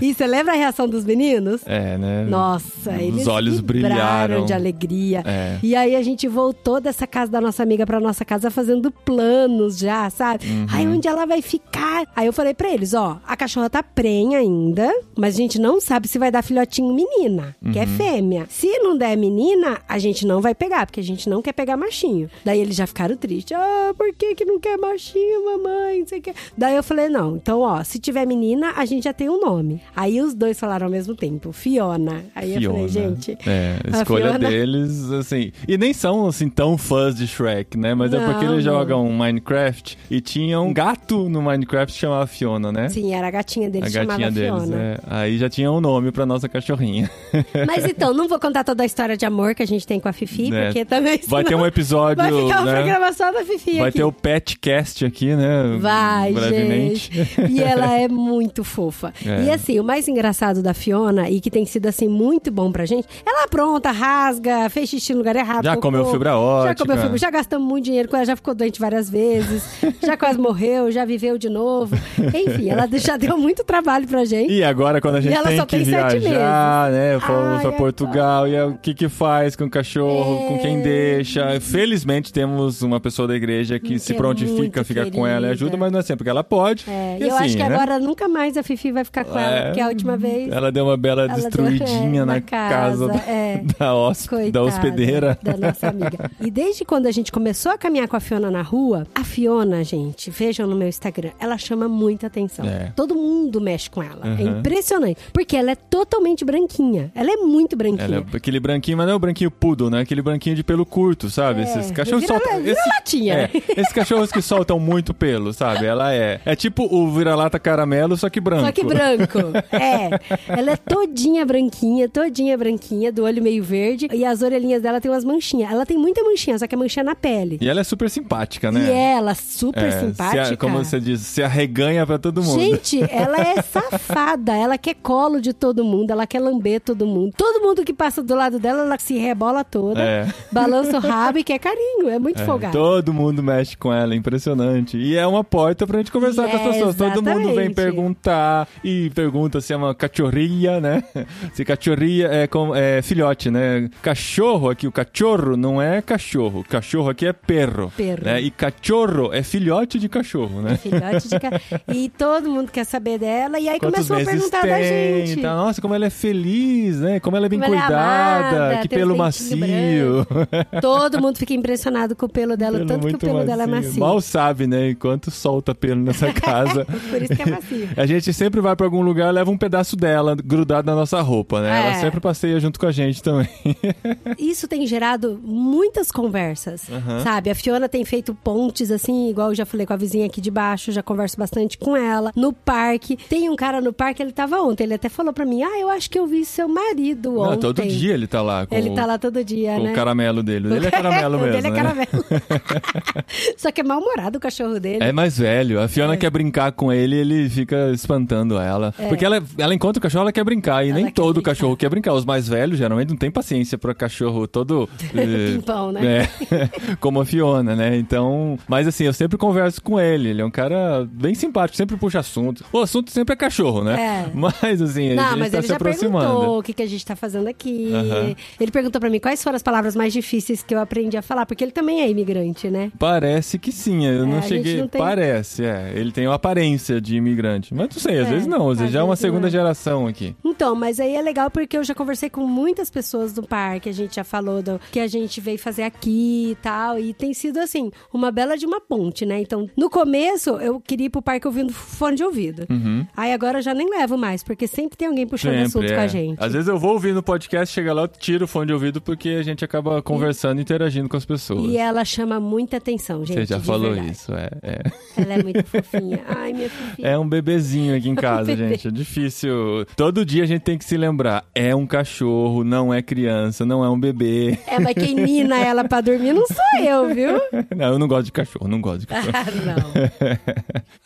E você lembra a reação dos meninos? É, né? Nossa, Os eles olhos brilharam. de alegria. É. E aí a gente voltou dessa casa da nossa amiga pra nossa casa fazendo planos já, sabe? Uhum. Aí onde ela vai ficar? Aí eu falei pra eles, ó, a cachorra tá prenha ainda, mas a gente não sabe se vai dar filhotinho menina, que é Uhum. fêmea. Se não der menina, a gente não vai pegar, porque a gente não quer pegar machinho. Daí eles já ficaram tristes. Ah, por que que não quer machinho, mamãe? Não sei o que. Daí eu falei, não, então ó, se tiver menina, a gente já tem um nome. Aí os dois falaram ao mesmo tempo, Fiona. Aí eu falei, gente... É, a a escolha Fiona- deles, assim. E nem são, assim, tão fãs de Shrek, né? Mas é Não, porque eles não. jogam Minecraft e tinha um gato no Minecraft que chamava Fiona, né? Sim, era a gatinha A deles, gatinha chamava deles, Fiona. é. Aí já tinha um nome pra nossa cachorrinha. Mas então, não vou contar toda a história de amor que a gente tem com a Fifi, É. porque também Vai ter um episódio, Vai ficar né? programa só da Fifi Vai aqui. ter o Petcast aqui, né? Vai, Brevemente. gente. E ela é muito fofa. É. E assim, o mais engraçado da Fiona, e que tem sido assim muito bom pra gente, ela apronta, rasga, fez xixi no lugar errado. Já comeu fibra Já ótica. comeu fibra, já gastamos muito dinheiro com ela, já ficou doente várias vezes, já quase morreu, já viveu de novo. Enfim, ela já deu muito trabalho pra gente. E agora, quando a gente ela tem só que tem viajar, né? Fomos Ai, pra Portugal, e aí, o que que faz com o cachorro, É. com quem deixa? Felizmente temos uma pessoa da igreja que Que se é prontifica, muito fica com ela e ajuda, querida. mas não é sempre que ela pode. É, E e eu assim, acho que né? agora nunca mais a Fifi vai ficar com ela, É. porque a última vez. Ela deu uma bela Ela deu- destruidinha é, na, casa, casa, da, é. da, hosp- da Coitada hospedeira. Da nossa amiga. E desde quando a gente começou a caminhar com a Fiona na rua, a Fiona, gente, vejam no meu Instagram, ela chama muita atenção. É. Todo mundo mexe com ela. É Uhum. impressionante. Porque ela é totalmente branquinha. Ela é muito branquinha. Ela é aquele branquinho, mas não é o branquinho poodle, né? Aquele branquinho de pelo curto, sabe? É, Esses cachorros vira- soltam. vira latinha, é, né? esses cachorros que soltam muito pelo, sabe? Ela é. É tipo o vira-lata caramelo, só que branco. Só que branco. É. Ela é todinha branquinha, todinha branquinha, do olho meio verde. E as orelhinhas dela tem umas manchinhas. Ela tem muita manchinha, só que é manchinha na pele. E ela é super simpática, né? E ela, super É, se simpática. a- como você diz, se arreganha pra todo mundo. Gente, ela é safada. Ela quer colo de todo mundo, ela quer lamber todo mundo. Todo mundo que passa do lado dela, ela se rebola toda, É. balança o rabo e quer carinho. É muito É, folgada. todo mundo mexe com ela, impressionante. E é uma porta pra gente conversar E com as é, pessoas. Todo mundo vem exatamente. perguntar e pergunta se é uma cachorria, né? Se cachorria é, com, é filhote, né? Cachorro que o cachorro não é cachorro. Cachorro aqui é perro. Perro. Né? E cachorro é filhote de cachorro, né? Filhote de ca... E todo mundo quer saber dela. E aí Quantos começou a perguntar tem? da gente. Então, nossa, como ela é feliz, né? Como ela é bem Como ela é cuidada, amada, que pelo macio. Todo mundo fica impressionado com o pelo dela, Pelo tanto que o pelo dela é macio. macio. Mal sabe, né? Enquanto solta pelo nessa casa. Por isso que é macio. A gente sempre vai pra algum lugar, leva um pedaço dela grudado na nossa roupa, né? Ela É. sempre passeia junto com a gente também. Isso tem gerado muitas conversas, Aham. sabe? A Fiona tem feito pontes, assim, igual eu já falei com a vizinha aqui de baixo, já converso bastante com ela. No parque, tem um cara no parque, ele tava ontem, ele até falou pra mim, ah, eu acho que eu vi seu marido ontem. Não, todo dia ele tá lá com, Ele o- tá lá todo dia, com né? o caramelo dele. Ele é caramelo mesmo, dele é né? caramelo. Só que é mal-humorado o cachorro dele. É mais velho. A Fiona quer brincar com ele ele fica espantando ela. Porque ela, ela encontra o cachorro, ela quer brincar. E É. Ela nem todo brincar. cachorro quer brincar. Os mais velhos geralmente não tem paciência pra cachorro todo. eh, Pimpão, né? É, como a Fiona, né? Então. Mas assim, eu sempre converso com ele. Ele é um cara bem simpático, sempre puxa assunto. O assunto sempre é cachorro, né? É. Mas assim, a Não, gente mas tá ele se já aproximando. perguntou o que, que a gente tá fazendo aqui. Aham. Ele perguntou pra mim quais foram as palavras mais difíceis que eu aprendi a falar, porque ele também é imigrante, né? Parece que sim, eu É, não a cheguei. não tem- Parece, é. Ele tem uma aparência de imigrante. Mas não sei, às É, vezes não, às vezes já é uma segunda geração aqui. Então, mas aí é legal porque eu já conversei com muitas pessoas do parque, a gente já falou do que a gente veio fazer aqui e tal, e tem sido assim, uma bela de uma ponte, né? Então, no começo eu queria ir pro parque ouvindo fone de ouvido. Aí agora eu já nem levo mais, porque sempre tem alguém puxando Sempre, assunto é. com a gente. Às vezes eu vou ouvir no podcast, chega lá, eu tiro o fone de ouvido porque a gente acaba conversando e interagindo com as pessoas. E ela chama muita atenção, gente. Você já falou verdade. isso, é. é. Ela é muito fofinha. Ai, minha fofinha. É um bebezinho aqui em casa, bebê. gente. É difícil. Todo dia a gente tem que se lembrar. É um cachorro, não é criança, não é um bebê. É, mas quem mina ela pra dormir não sou eu, viu? Não, eu não gosto de cachorro, não gosto de cachorro. Ah,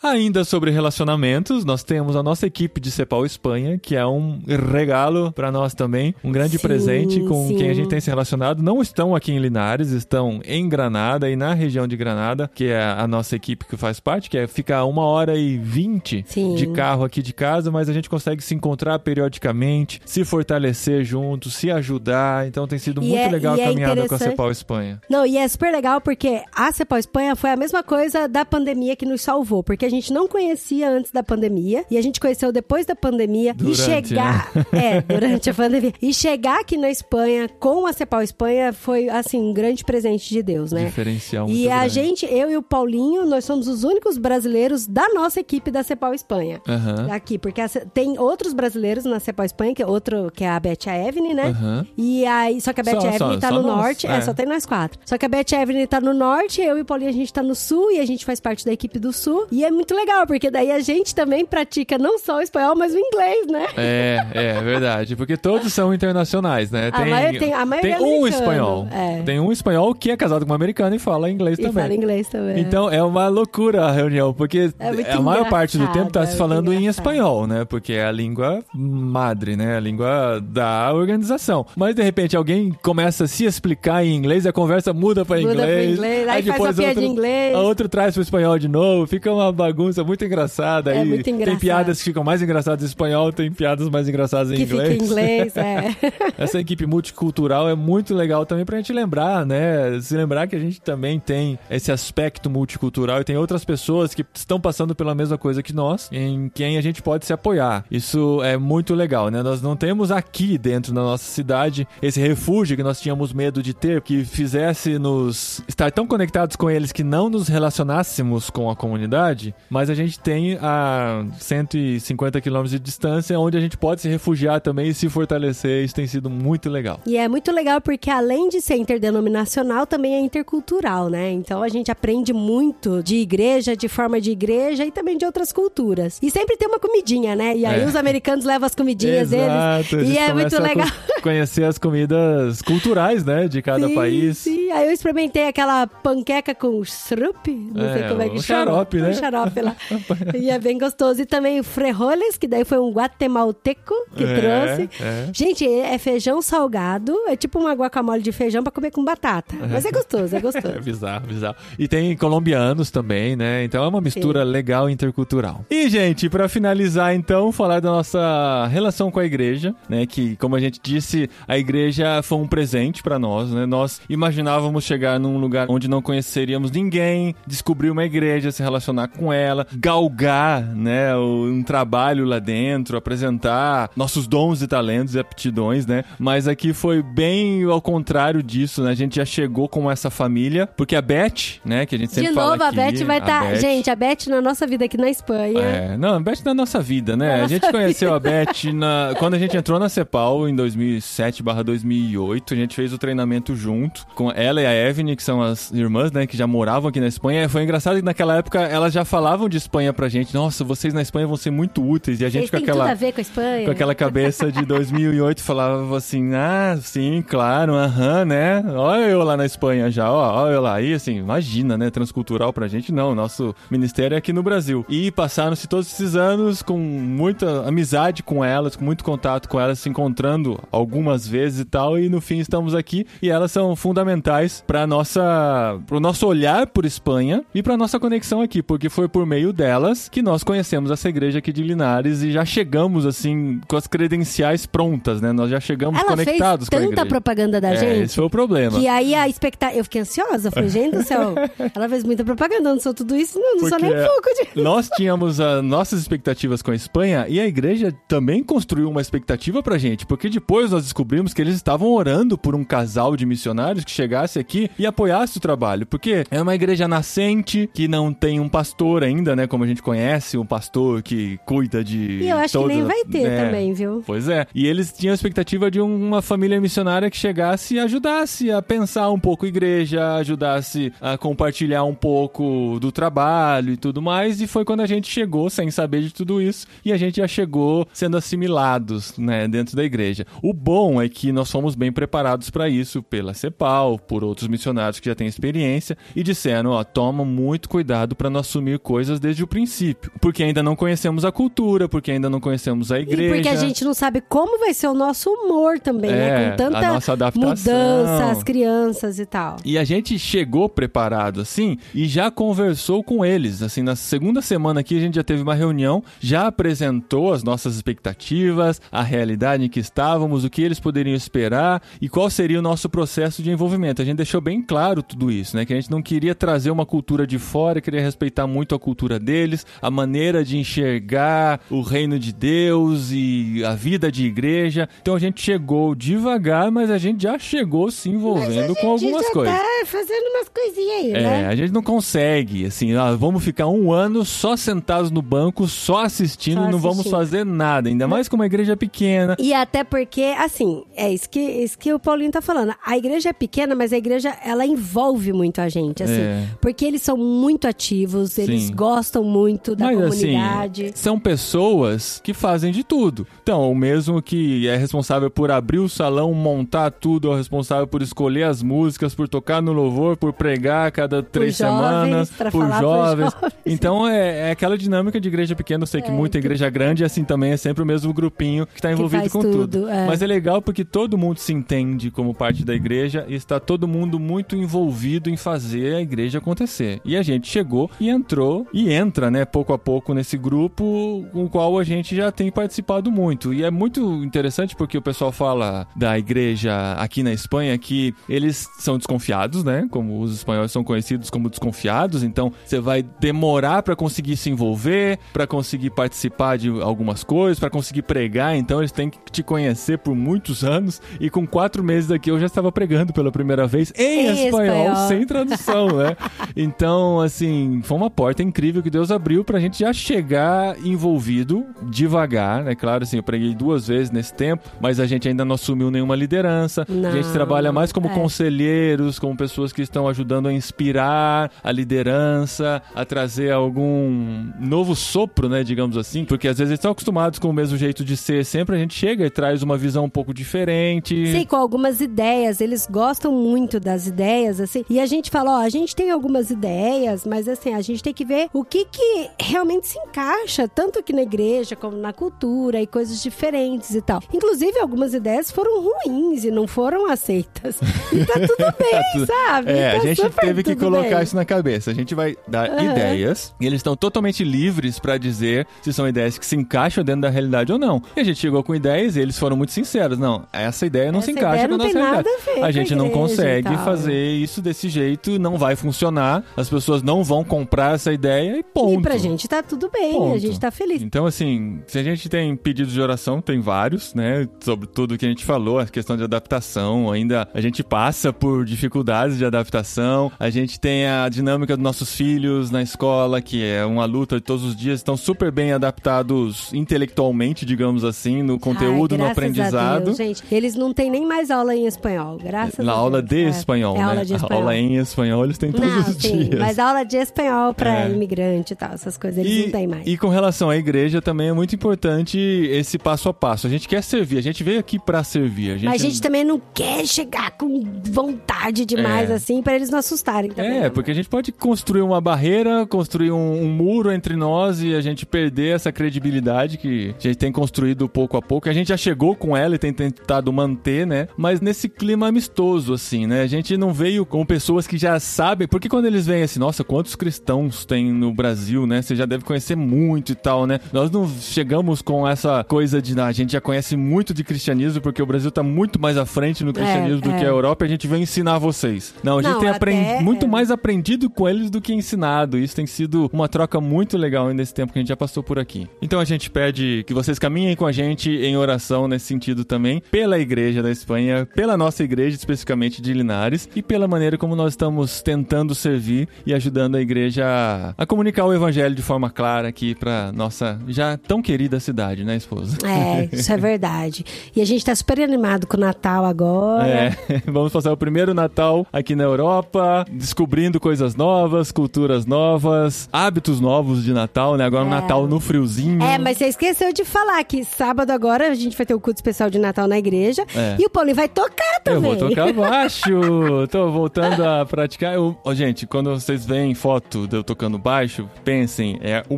não. Ainda sobre relacionamentos, nós temos a nossa equipe de Cepal Espanha, que é um regalo pra nós também, um grande Sim, presente com sim. quem a gente tem se relacionado. Não estão aqui em Linares, estão em Granada e na região de Granada, que é a nossa equipe que faz parte, que é ficar uma hora e vinte de carro aqui de casa, mas a gente consegue se encontrar periodicamente, se fortalecer juntos, se ajudar. Então tem sido E muito é- legal e a é caminhada com a Cepal Espanha. Não, e é super legal porque a Cepal Espanha foi a mesma coisa da pandemia que nos salvou. Porque a gente não conhecia antes da pandemia e a gente conheceu depois da pandemia. Durante, e chegar. É, durante a pandemia. E chegar aqui na Espanha com a Cepal Espanha foi, assim, um grande presente de Deus, né? Diferencial E muito a grande. gente, eu e o Paulinho, nós somos os únicos brasileiros da nossa equipe da Cepal Espanha. Aham. Aqui, porque a tem outros brasileiros na Cepal Espanha, que é outro, que é a Beth Evne, né? Aham. E aí, só que a Beth Só- Evne só- tá só no nós, norte. É. é. só tem nós quatro. Só que a Beth Evne tá no norte, eu e o Paulinho a gente tá no sul e a gente faz parte da equipe do sul. E é muito legal, porque daí a gente também pratica não só o espanhol, mas o inglês, né? É, é verdade. Porque todos são internacionais, né? A maioria tem- a maioria tem é um americano, espanhol. é. Tem um espanhol que é casado com uma americana e fala inglês E também. fala inglês também. Então é uma loucura a reunião, porque É a maior parte do tempo tá engraçado, se é falando muito em engraçado. espanhol, né? Porque é a língua madre, né? A língua da organização. Mas de repente alguém começa a se explicar em inglês, a conversa muda pra Muda pro inglês. inglês, aí faz uma piada outro, em inglês. A outro traz pro espanhol de novo, fica uma bagunça muito engraçada. É aí muito Tem engraçado. piadas que ficam mais engraçadas em espanhol, tem piadas mais engraçadas em que inglês. fica em inglês, é. Essa equipe multicultural é muito legal também pra gente lembrar, né? Se lembrar que a gente também tem esse aspecto multicultural e tem outras pessoas que estão passando pela mesma coisa que nós, em quem a gente pode se apoiar. Isso é muito legal, né? Nós não temos aqui dentro da nossa cidade esse refúgio que nós tínhamos medo de ter, que fizesse nos estar tão conectados com eles que não nos relacionássemos com a comunidade, mas a gente tem a 150 quilômetros de distância onde a gente pode se refugiar também e se fortalecer. Isso tem sido muito legal. E é muito legal porque além de ser interdenominacional, também é intercultural, né? Então a gente aprende muito de igreja, de forma de igreja e também de outras culturas. E sempre tem uma comidinha, né? E aí É. os americanos levam as comidinhas Exato, deles. E é muito legal. co- conhecer as comidas culturais, né, de cada Sim, país. Sim, aí eu experimentei aquela panqueca com shrup, não sei É, como é que o chama. xarope, né? Um xarope lá. e é bem gostoso. E também o frijoles, que daí foi um guatemalteco que É, trouxe. é. Gente, é feijão salgado, é tipo uma guacamole de feijão pra comer com batata. Mas é gostoso, é É gostoso. bizarro, bizarro. E tem colombianos também, né? Então é uma mistura legal intercultural. E, gente, pra finalizar, então, falar da nossa relação com a igreja, né? Que, como a gente disse, a igreja foi um presente presente pra nós, né? Nós imaginávamos chegar num lugar onde não conheceríamos ninguém, descobrir uma igreja, se relacionar com ela, galgar, né, um trabalho lá dentro, apresentar nossos dons e talentos e aptidões, né? Mas aqui foi bem ao contrário disso, né? A gente já chegou com essa família, porque a Beth, né, que a gente sempre De fala novo, a Beth vai estar. Beth- Gente, a Beth na nossa vida aqui na Espanha. é, não, a Beth na nossa vida, né? A gente conheceu a Beth na- quando a gente entrou na Cepal em 2007/2008. A gente fez o treinamento junto com ela e a Evne, que são as irmãs, né, que já moravam aqui na Espanha. Foi engraçado que naquela época elas já falavam de Espanha pra gente. Nossa, vocês na Espanha vão ser muito úteis. E a gente Vocês com aquela tudo a ver com a Espanha. com aquela cabeça de 2008 falava assim, ah, sim, claro, aham, né? Olha eu lá na Espanha já, ó, olha eu lá. E assim, imagina, né? Transcultural pra gente, não. Nosso ministério é aqui no Brasil. E passaram-se todos esses anos com muita amizade com elas, com muito contato com elas, se encontrando algumas vezes e tal. E no fim estamos aqui e elas são fundamentais pra nossa, pro nosso olhar por Espanha e pra nossa conexão aqui, porque foi por meio delas que nós conhecemos essa igreja aqui de Linares e já chegamos assim com as credenciais prontas, né? Nós já chegamos Ela fez conectados com a tanta propaganda da é, gente. esse foi o problema. Que aí a expectativa. Eu fiquei ansiosa. Falei, gente do céu, ela fez muita propaganda, não sou tudo isso, não, não sou nem um pouco de. Nós tínhamos as nossas expectativas com a Espanha e a igreja também construiu uma expectativa pra gente, porque depois nós descobrimos que eles estavam orando por um casal de missionários que chegasse aqui e apoiasse o trabalho, porque é uma igreja nascente que não tem um pastor ainda, né, como a gente conhece, um pastor que cuida de E eu acho que toda- nem vai ter é, também, viu? Pois é. E eles tinham a expectativa de uma família missionária que chegasse e ajudasse a pensar um pouco a igreja, ajudasse a compartilhar um pouco do trabalho e tudo mais. E foi quando a gente chegou sem saber de tudo isso e a gente já chegou sendo assimilados, né, dentro da igreja. O bom é que nós fomos bem preparados para isso pela CEPAL, por outros missionários que já têm experiência e disseram, ó, toma muito cuidado para não assumir coisas desde o princípio, porque ainda não conhecemos a cultura, porque ainda não conhecemos a igreja. E porque a gente não sabe como vai ser o nosso humor também, né? É, Com tanta a nossa adaptação. mudança, as crianças e tal. E a gente chegou preparado assim e já conversou com eles. Assim, na segunda semana aqui a gente já teve uma reunião, já apresentou as nossas expectativas, a realidade em que estávamos, o que eles poderiam esperar e qual seria o nosso processo de envolvimento. A gente deixou bem claro tudo isso, né? Que a gente não queria trazer uma cultura de fora, queria respeitar muito a cultura deles, a maneira de enxergar o reino de Deus e a vida de igreja. Então a gente chegou devagar, mas a gente já chegou se envolvendo com algumas coisas. Tá fazendo umas coisinhas aí, É, né? a gente não consegue, assim, ah, vamos ficar um ano só sentados no banco, só assistindo, Só não vamos fazer nada, ainda mais com uma igreja pequena. E até porque, assim, é isso que, isso que o Paulinho tá falando. A igreja é pequena, mas a igreja, ela envolve muito a gente, assim. É. Porque eles são muito ativos, eles Sim. gostam muito da Mas comunidade. assim, são pessoas que fazem de tudo. Então, o mesmo que é responsável por abrir o salão, montar tudo, é o responsável por escolher as músicas, por tocar no louvor, por pregar a cada três jovens, semanas, por falar pros jovens. jovens. Então, é, é aquela dinâmica de igreja pequena. Eu sei que muita igreja grande, assim, também é sempre o mesmo grupinho que está envolvido com tudo, tudo. é. Mas é legal porque todo mundo se entende como parte da igreja e está todo mundo muito envolvido em fazer a igreja acontecer. E a gente chegou e entrou e entra, né, pouco a pouco nesse grupo com o qual a gente já tem participado muito. E é muito interessante porque o pessoal fala da igreja aqui na Espanha que eles são desconfiados, né? Como os espanhóis são conhecidos como desconfiados, então você vai demorar para conseguir se envolver, para conseguir participar de algumas coisas, para conseguir pregar, então eles têm que te conhecer por muitos anos. E com quatro meses aqui eu já estava pregando pela primeira vez em, Em espanhol, espanhol. sem tradução, né? Então, assim, foi uma porta incrível que Deus abriu pra gente já chegar envolvido devagar, né? Claro, assim, eu preguei duas vezes nesse tempo, mas a gente ainda não assumiu nenhuma liderança. a gente Não, trabalha mais como é. conselheiros, como pessoas que estão ajudando a inspirar a liderança, a trazer algum novo sopro, né? Digamos assim, porque às vezes eles estão acostumados com o mesmo jeito de ser, sempre a gente chega e traz uma visão um pouco diferente. Sim, com algumas ideias. Eles gostam muito das ideias, assim. E a gente fala, ó, a gente tem algumas ideias, mas assim, a gente tem que ver o que que realmente se encaixa, tanto aqui na igreja como na cultura e coisas diferentes e tal. Inclusive, algumas ideias foram ruins e não foram aceitas. E tá tudo bem, sabe? É, Tá a gente teve que colocar bem. isso na cabeça. A gente vai dar Aham. ideias e eles estão totalmente livres pra dizer se são ideias que se encaixam dentro da realidade ou não. E a gente chegou com ideias e eles foram muito sinceros. Não, essa ideia não Essa se ideia encaixa a não tem nossa realidade. a a gente não consegue fazer isso desse jeito, não vai funcionar, as pessoas não vão comprar essa ideia e ponto. E pra gente tá tudo bem, a Ponto. gente tá feliz. Então, assim, se a gente tem pedidos de oração, tem vários, né? Sobre tudo que a gente falou, a questão de adaptação, ainda a gente passa por dificuldades de adaptação, a gente tem a dinâmica dos nossos filhos na escola, que é uma luta de todos os dias, estão super bem adaptados intelectualmente, digamos assim, no conteúdo, Ai, no a aprendizado. Deus, gente, eles não têm nem mais aula em espanhol, graças Na a aula Deus. de É, espanhol, é né? aula de A espanhol. aula em espanhol eles têm todos Não, os sim, dias. mas aula de espanhol pra É. imigrante e tal, essas coisas eles não têm mais. E com relação à igreja também é muito importante esse passo a passo. A gente quer servir, a gente veio aqui pra servir. A gente, Mas a gente também não quer chegar com vontade demais, É. assim, pra eles não assustarem também. É, né? porque a gente pode construir uma barreira, construir um, um muro entre nós e a gente perder essa credibilidade que a gente tem construído pouco a pouco. A gente já chegou com ela e tem tentado manter, né? Mas nesse clima amistoso, assim, né? A gente não veio com pessoas que já sabem. Porque quando eles vêm assim, nossa, quantos cristãos tem no Brasil, né? Você já deve conhecer muito e tal, né? Nós não chegamos com essa coisa de ah, a gente já conhece muito de cristianismo, porque o Brasil tá muito mais à frente no cristianismo do é. que a Europa e a gente vem ensinar vocês. Não, a gente Não, tem até- aprendido muito é. mais aprendido com eles do que ensinado. Isso tem sido uma troca muito legal nesse tempo que a gente já passou por aqui. Então a gente pede que vocês caminhem com a gente em oração nesse sentido também, pela igreja da Espanha, pela nossa igreja especificamente de Linares e pela maneira como nós estamos tentando servir e ajudando a igreja a, a comunicar o evangelho de forma clara aqui para nossa já tão querida cidade, né, esposa? É, isso é verdade. E a gente tá super animado com o Natal agora. É, vamos passar o primeiro Natal aqui na Europa, descobrindo coisas novas, culturas novas, hábitos novos de Natal, né? Agora um Natal no friozinho. É, mas você esqueceu de falar que sábado agora a gente vai ter o culto especial de Natal na igreja É. e o Paulinho vai tocar Eu também. vou tocar baixo. Tô voltando a praticar. Eu- Ó, gente, quando vocês veem foto de eu tocando baixo, pensem, é o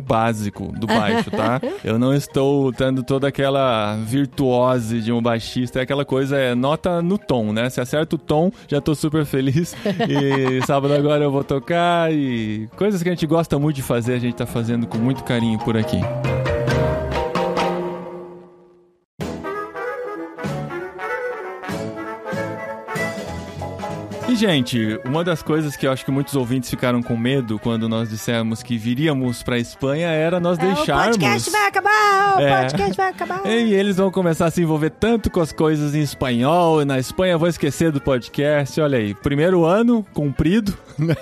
básico do baixo, tá? Eu não estou dando toda aquela virtuose de um baixista. É aquela coisa, é nota no tom, né? Se acerta o tom, já tô super feliz. E sábado agora eu vou tocar e coisas que a gente gosta muito de fazer, a gente tá fazendo com muito carinho por aqui. Gente, uma das coisas que eu acho que muitos ouvintes ficaram com medo quando nós dissemos que viríamos pra Espanha era nós É, deixarmos. O podcast vai acabar, o É. podcast vai acabar. E eles vão começar a se envolver tanto com as coisas em espanhol e na Espanha vão esquecer do podcast. Olha aí, primeiro ano cumprido, né?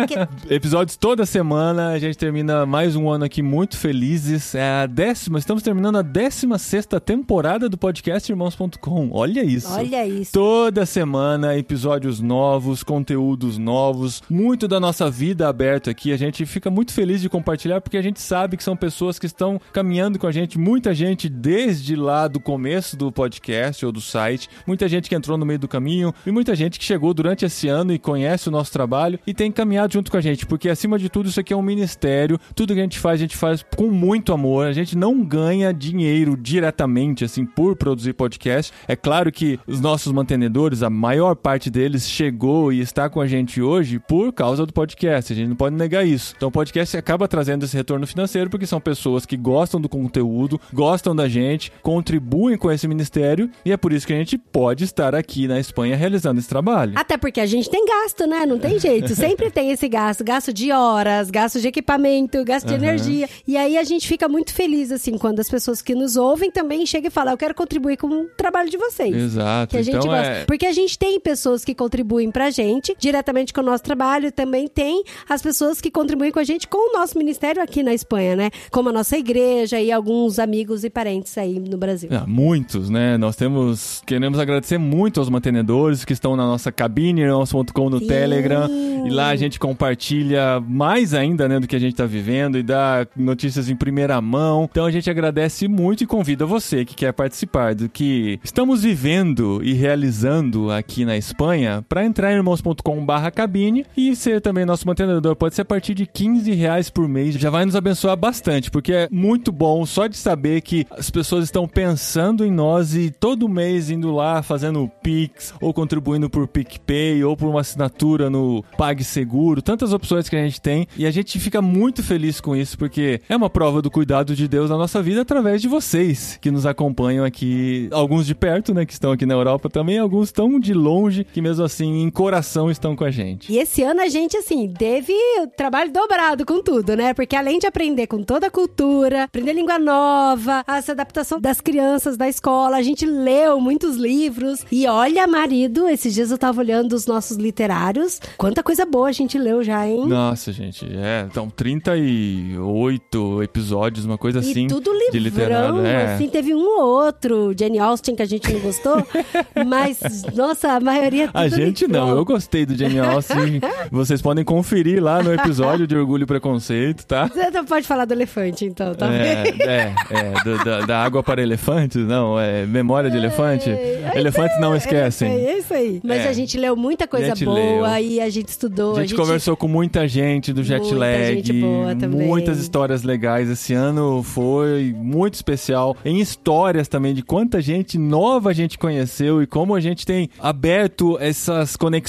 It. Episódios toda semana. A gente termina mais um ano aqui muito felizes. É a décima, estamos terminando a décima sexta temporada do podcast Irmãos.com. Olha isso. Olha isso. Toda semana, episódios novos, conteúdos novos, muito da nossa vida aberto aqui. A gente fica muito feliz de compartilhar porque a gente sabe que são pessoas que estão caminhando com a gente, muita gente desde lá do começo do podcast ou do site, muita gente que entrou no meio do caminho e muita gente que chegou durante esse ano e conhece o nosso trabalho e tem caminhado junto com a gente, porque acima de tudo isso aqui é um ministério, tudo que a gente faz, a gente faz com muito amor, a gente não ganha dinheiro diretamente assim por produzir podcast. É claro que os nossos mantenedores, a maior parte deles chegou e está com a gente hoje por causa do podcast. A gente não pode negar isso. Então o podcast acaba trazendo esse retorno financeiro porque são pessoas que gostam do conteúdo, gostam da gente, contribuem com esse ministério e é por isso que a gente pode estar aqui na Espanha realizando esse trabalho. Até porque a gente tem gasto, né? Não tem jeito. Sempre tem esse gasto. Gasto de horas, gasto de equipamento, gasto de Aham. energia. E aí a gente fica muito feliz, assim, quando as pessoas que nos ouvem também chegam e falam: Eu quero contribuir com o trabalho de vocês. Exato. Que a gente então gosta. é Porque a gente tem pessoas que contribuem pra gente diretamente com o nosso trabalho, também tem as pessoas que contribuem com a gente com o nosso ministério aqui na Espanha, né? Como a nossa igreja e alguns amigos e parentes aí no Brasil. Ah, muitos, né? Nós temos. Queremos agradecer muito aos mantenedores que estão na nossa cabine, irmãos.com no Sim. Telegram. E lá a gente compartilha mais ainda, né, do que a gente tá vivendo e dá notícias em primeira mão. Então a gente agradece muito e convida você que quer participar do que estamos vivendo e realizando aqui na Espanha para entrar entrar em irmãos.com.br cabine e ser também nosso mantenedor. Pode ser a partir de 15 reais por mês. Já vai nos abençoar bastante, porque é muito bom só de saber que as pessoas estão pensando em nós e todo mês indo lá fazendo Pix ou contribuindo por PicPay ou por uma assinatura no PagSeguro. Tantas opções que a gente tem e a gente fica muito feliz com isso, porque é uma prova do cuidado de Deus na nossa vida através de vocês que nos acompanham aqui. Alguns de perto, né, que estão aqui na Europa também, alguns estão de longe, que mesmo assim, coração, estão com a gente. E esse ano a gente, assim, teve trabalho dobrado com tudo, né? Porque além de aprender com toda a cultura, aprender língua nova, essa adaptação das crianças da escola, a gente leu muitos livros. E olha, marido, esses dias eu tava olhando os nossos literários. Quanta coisa boa a gente leu já, hein? Nossa, gente, é. Então, 38 episódios, uma coisa assim. E tudo de livrão, literário. É. assim, teve um ou outro, Jane Austen, que a gente não gostou, mas, nossa, a maioria tudo A gente não, eu gostei do Jane Austen. Vocês podem conferir lá no episódio de Orgulho e Preconceito, tá? Você não pode falar do elefante, então, tá É, é, é do- da, da água para elefantes, não, é memória de elefante. É, Elefantes não É esquecem. é isso aí. Mas É. a gente leu muita coisa gente boa leu. e a gente estudou. A gente, conversou com muita gente do jet Muita lag, gente boa também. muitas histórias legais. Esse ano foi muito especial em histórias também de quanta gente nova a gente conheceu e como a gente tem aberto essas conexões,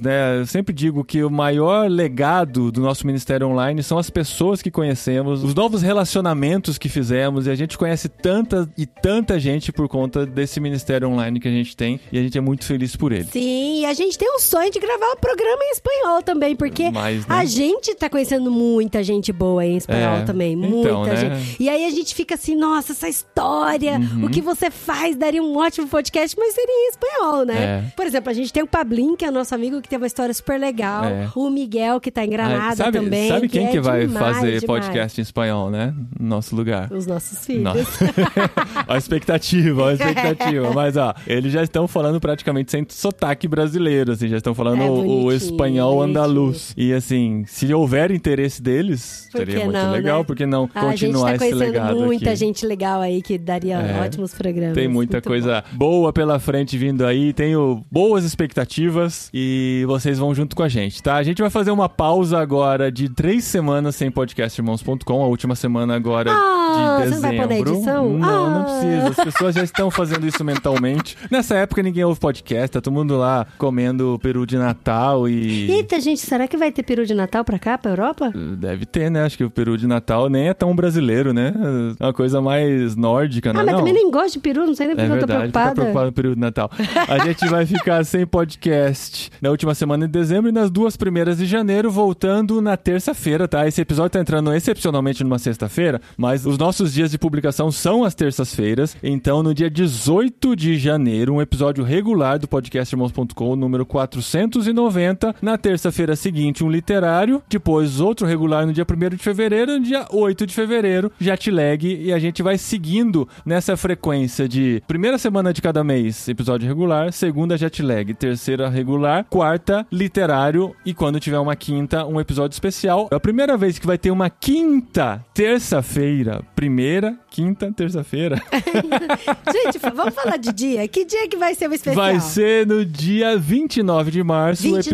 né? Eu sempre digo que o maior legado do nosso ministério online são as pessoas que conhecemos, os novos relacionamentos que fizemos e a gente conhece tanta e tanta gente por conta desse ministério online que a gente tem e a gente é muito feliz por ele. Sim, e a gente tem um sonho de gravar um programa em espanhol também, porque Mas, né? a gente tá conhecendo muita gente boa em espanhol É, também. então, Muita né? gente. E aí a gente fica assim, nossa, essa história, Uhum. o que você faz daria um ótimo podcast, mas seria em espanhol, né? É. Por exemplo, a gente tem o Pablin, que é nosso amigo, que tem uma história super legal. É. O Miguel, que tá em Granada Ai, sabe, também. Sabe quem é que vai demais, fazer demais. podcast em espanhol, né? No nosso lugar. Os nossos filhos. Não. a expectativa, a expectativa. Mas, ó, eles já estão falando praticamente sem sotaque brasileiro, assim, já estão falando É o- o, espanhol bonitinho. andaluz. E, assim, se houver interesse deles, Por seria que muito não, legal, né? porque não Ah, a gente continuar tá esse legado muita aqui. gente legal aí que daria É. ótimos programas. Tem muita Muito coisa boa pela frente vindo aí, tenho boas expectativas e vocês vão junto com a gente, tá? A gente vai fazer uma pausa agora de três semanas sem podcastirmãos.com, a última semana agora Ah, de você não vai dezembro. na edição? Não, não Ah. precisa. As pessoas já estão fazendo isso mentalmente. Nessa época ninguém ouve podcast, tá todo mundo lá comendo peru de Natal e. Eita, gente, será que vai ter peru de Natal pra cá, pra Europa? Deve ter, né? Acho que o peru de Natal nem é tão brasileiro, né? É uma coisa mais nórdica, Ah, não é? mas não? também nem gosto de peru, não sei nem É porque eu tô verdade, tá preocupada. preocupado no período de Natal. A gente vai ficar sem podcast na última semana de dezembro e nas duas primeiras de janeiro, voltando na terça-feira, tá? Esse episódio tá entrando excepcionalmente numa sexta-feira, mas os nossos dias de publicação são as terças-feiras. Então, no dia 18 de janeiro, um episódio regular do podcast Irmãos.com, número 490. Na terça-feira seguinte, um literário. Depois, outro regular no dia 1 de fevereiro. No dia 8 de fevereiro, Jetlag. E a gente vai seguindo nessa frequência de primeira semana de cada mês, episódio regular. Segunda, Jetlag. Terceira, regular. Quarta, literário. E quando tiver uma quinta, um episódio especial. É a primeira vez que vai ter uma quinta terça-feira. Primeira, quinta, terça-feira. Gente, vamos falar de dia. Que dia que vai ser o especial? Vai ser no dia 29 de março, o 29 de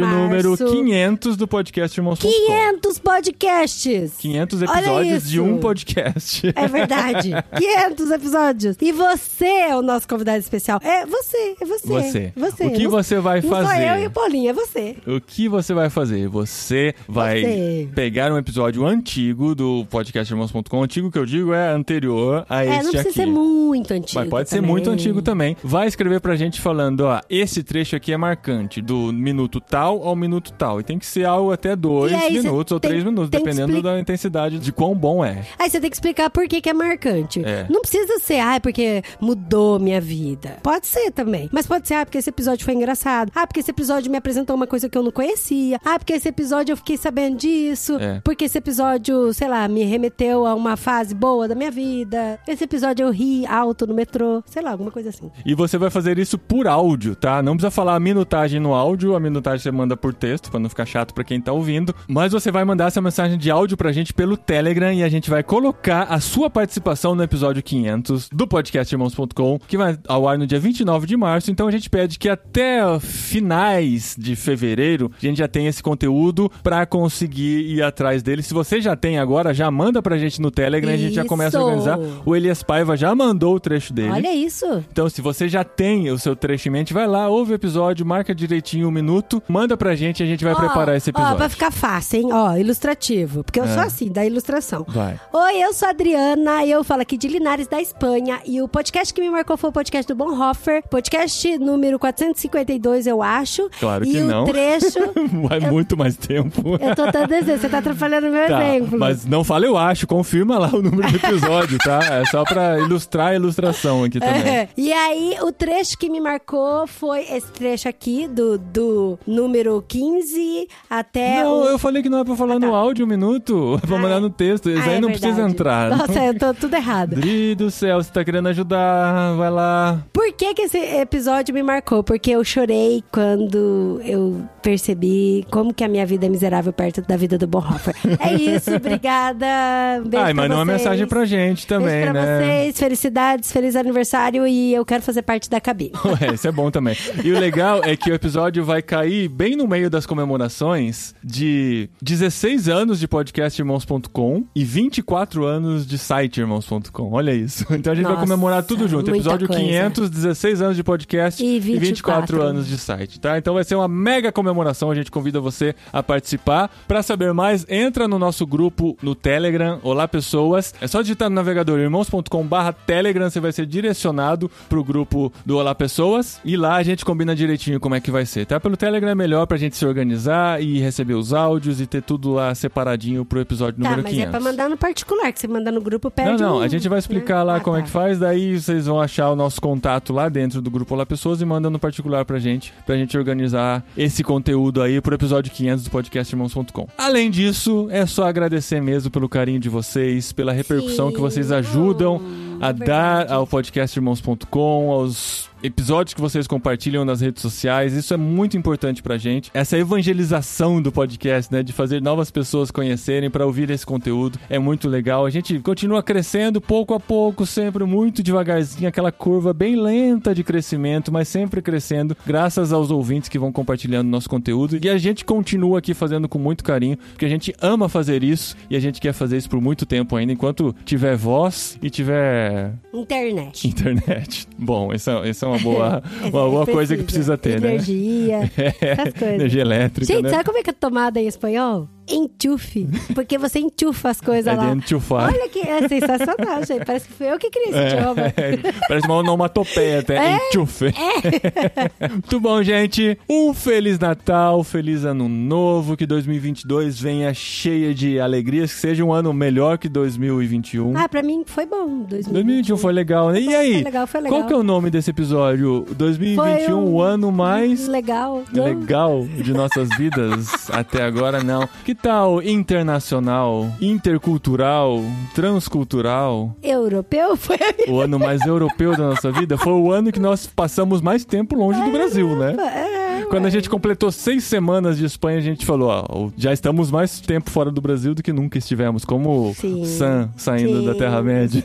episódio março. número 500 do podcast Irmãos.com. 500 podcasts! 500 Olha episódios de um podcast. É verdade. 500 episódios. E você é o nosso convidado especial. É você, é você. Você. Você. O que Não- você vai não Sou fazer? eu e o Paulinho, é você. O que você vai fazer? Você vai Você. pegar um episódio antigo do podcast Irmãos.com. Antigo que eu digo é anterior a É, este não precisa aqui. ser muito antigo. Mas pode ser também. muito antigo também. Vai escrever pra gente falando, ó, esse trecho aqui é marcante, do minuto tal ao minuto tal. E tem que ser algo até dois aí, minutos ou tem- três minutos, dependendo da intensidade de quão bom é. Aí você tem que explicar por que, que é marcante. É. Não precisa ser, ah, é porque mudou minha vida. Pode ser também. Mas pode ser, ah, porque esse episódio foi engraçado. Ah, porque esse episódio me apresentou uma coisa que eu não conhecia. Ah, porque esse episódio eu fiquei sabendo disso. É. Porque esse episódio, sei lá, me remeteu a uma fase boa da minha vida. Esse episódio eu ri alto no metrô. Sei lá, alguma coisa assim. E você vai fazer isso por áudio, tá? Não precisa falar a minutagem no áudio, a minutagem você manda por texto, pra não ficar chato pra quem tá ouvindo. Mas você vai mandar essa mensagem de áudio pra gente pelo Telegram e a gente vai colocar a sua participação no episódio 500 do podcast Irmãos.com, que vai ao ar no dia 29 de março. Então a gente pede que até finais de fevereiro, a gente já tem esse conteúdo pra conseguir ir atrás dele. Se você já tem agora, já manda pra gente no Telegram, a gente já começa. Organizar. O Elias Paiva já mandou o trecho dele. Olha isso. Então, se você já tem o seu trecho em mente, vai lá, ouve o episódio, marca direitinho um minuto, manda pra gente e a gente vai Ó, preparar esse episódio. Ó, pra ficar fácil, hein? Ó, ilustrativo. Porque eu É. sou assim, da ilustração. Vai. Oi, eu sou a Adriana e eu falo aqui de Linares, da Espanha. E o podcast que me marcou foi o podcast do Bonhoeffer. Podcast número 452, eu acho. Claro e que o não. trecho... Vai muito mais tempo. eu tô dando exemplo, você tá atrapalhando o meu Tá, exemplo. mas não fala eu acho, confirma lá o número do episódio, tá? É só pra ilustrar a ilustração aqui também. É. E aí, o trecho que me marcou foi esse trecho aqui, do, do número 15 até Não, o... eu falei que não é pra falar no áudio um minuto, é pra mandar no texto. Isso Ah, aí é não verdade. precisa entrar. Nossa, eu tô tudo errado. Dri do céu, você tá querendo ajudar, vai lá. Por que, que esse episódio me marcou? Porque eu chorei quando eu percebi como que a minha vida é miserável perto da vida do Bonhoeffer. É isso, obrigada. Um beijo Ai, manda uma mensagem pra gente também, beijo pra né? vocês, felicidades, feliz aniversário e eu quero fazer parte da cabine. Ué, isso é bom também. E o legal é que o episódio vai cair bem no meio das comemorações de 16 anos de podcastirmãos.com e 24 anos de site irmãos.com. Olha isso. Então a gente vai Nossa, comemorar tudo junto. Episódio coisa. 500, 16 anos de podcast E e 24, 24 anos de site, tá? Então vai ser uma mega comemoração. A gente convida você a participar. Pra saber mais, entra no nosso grupo no Telegram. Olá, pessoas. É só digitar no navegador irmãos.com/barra Telegram. Você vai ser direcionado pro grupo do Olá Pessoas. E lá a gente combina direitinho como é que vai ser, tá? Pelo Telegram é melhor pra gente se organizar e receber os áudios e ter tudo lá separadinho pro episódio Tá, número mas 500. é pra mandar no particular, que você manda no grupo, Não, perde não, um, a gente vai explicar né? lá Ah, como é tá. que faz, daí vocês vão achar o nosso contato lá dentro do grupo Olá Pessoas e mandam no particular pra gente, pra gente organizar esse conteúdo aí pro episódio 500 do podcast irmãos.com. Além disso, é só agradecer mesmo pelo carinho de vocês, pela repercussão Sim. que vocês ajudam a dar ao podcastirmãos.com, aos episódios que vocês compartilham nas redes sociais. Isso é muito importante pra gente. Essa evangelização do podcast, né, de fazer novas pessoas conhecerem pra ouvir esse conteúdo, é muito legal. A gente continua crescendo pouco a pouco, sempre muito devagarzinho, aquela curva bem lenta de crescimento, mas sempre crescendo, graças aos ouvintes que vão compartilhando nosso conteúdo. E a gente continua aqui fazendo com muito carinho, porque a gente ama fazer isso e a gente quer fazer isso por muito tempo ainda, enquanto tiver voz e tiver Internet. internet. Bom, essa, essa é uma boa, uma boa coisa que precisa ter, né? Energia, essas coisas. Energia elétrica, Gente, né? sabe como é que é tomada em espanhol? Enchufe. Porque você enchufa as coisas É lá. de enchufar. Olha que é sensacional, gente. Parece que fui eu que criei esse É, idioma. parece uma onomatopeia até. É, Enchufe. Muito bom, gente. Um Feliz Natal, Feliz Ano Novo. Que 2022 venha cheia de alegrias. Que seja um ano melhor que 2021. Ah, pra mim foi bom. 2021 foi legal, né? E aí? Foi legal, foi legal. Qual que é o nome desse episódio? 2021, Foi um- o ano mais Legal. Não? legal de nossas vidas até agora não. Que tal internacional, intercultural, transcultural? Europeu foi O ano mais europeu da nossa vida foi o ano que nós passamos mais tempo longe do Brasil, né? É, Quando a gente completou seis semanas de Espanha, a gente falou, ó, já estamos mais tempo fora do Brasil do que nunca estivemos, como Sim. Sam saindo Sim, da Terra-média.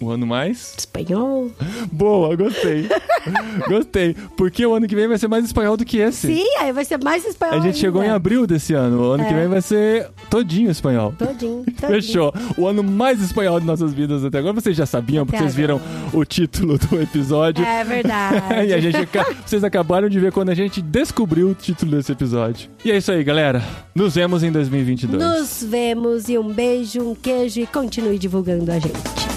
O ano mais? Espanhol. Boa, gostei. gostei. Porque o ano que vem vai ser mais espanhol do que esse. Sim, aí vai ser mais espanhol A gente chegou em ainda. abril desse ano. O ano que É. vem vai ser todinho espanhol. Todinho, todinho. Fechou. O ano mais espanhol de nossas vidas até agora. Vocês já sabiam, porque vocês viram o título do episódio. É verdade. e a gente, vocês acabaram de ver quando a gente descobriu o título desse episódio. E é isso aí, galera. Nos vemos em 2022. Nos vemos e um beijo, um queijo e continue divulgando a gente.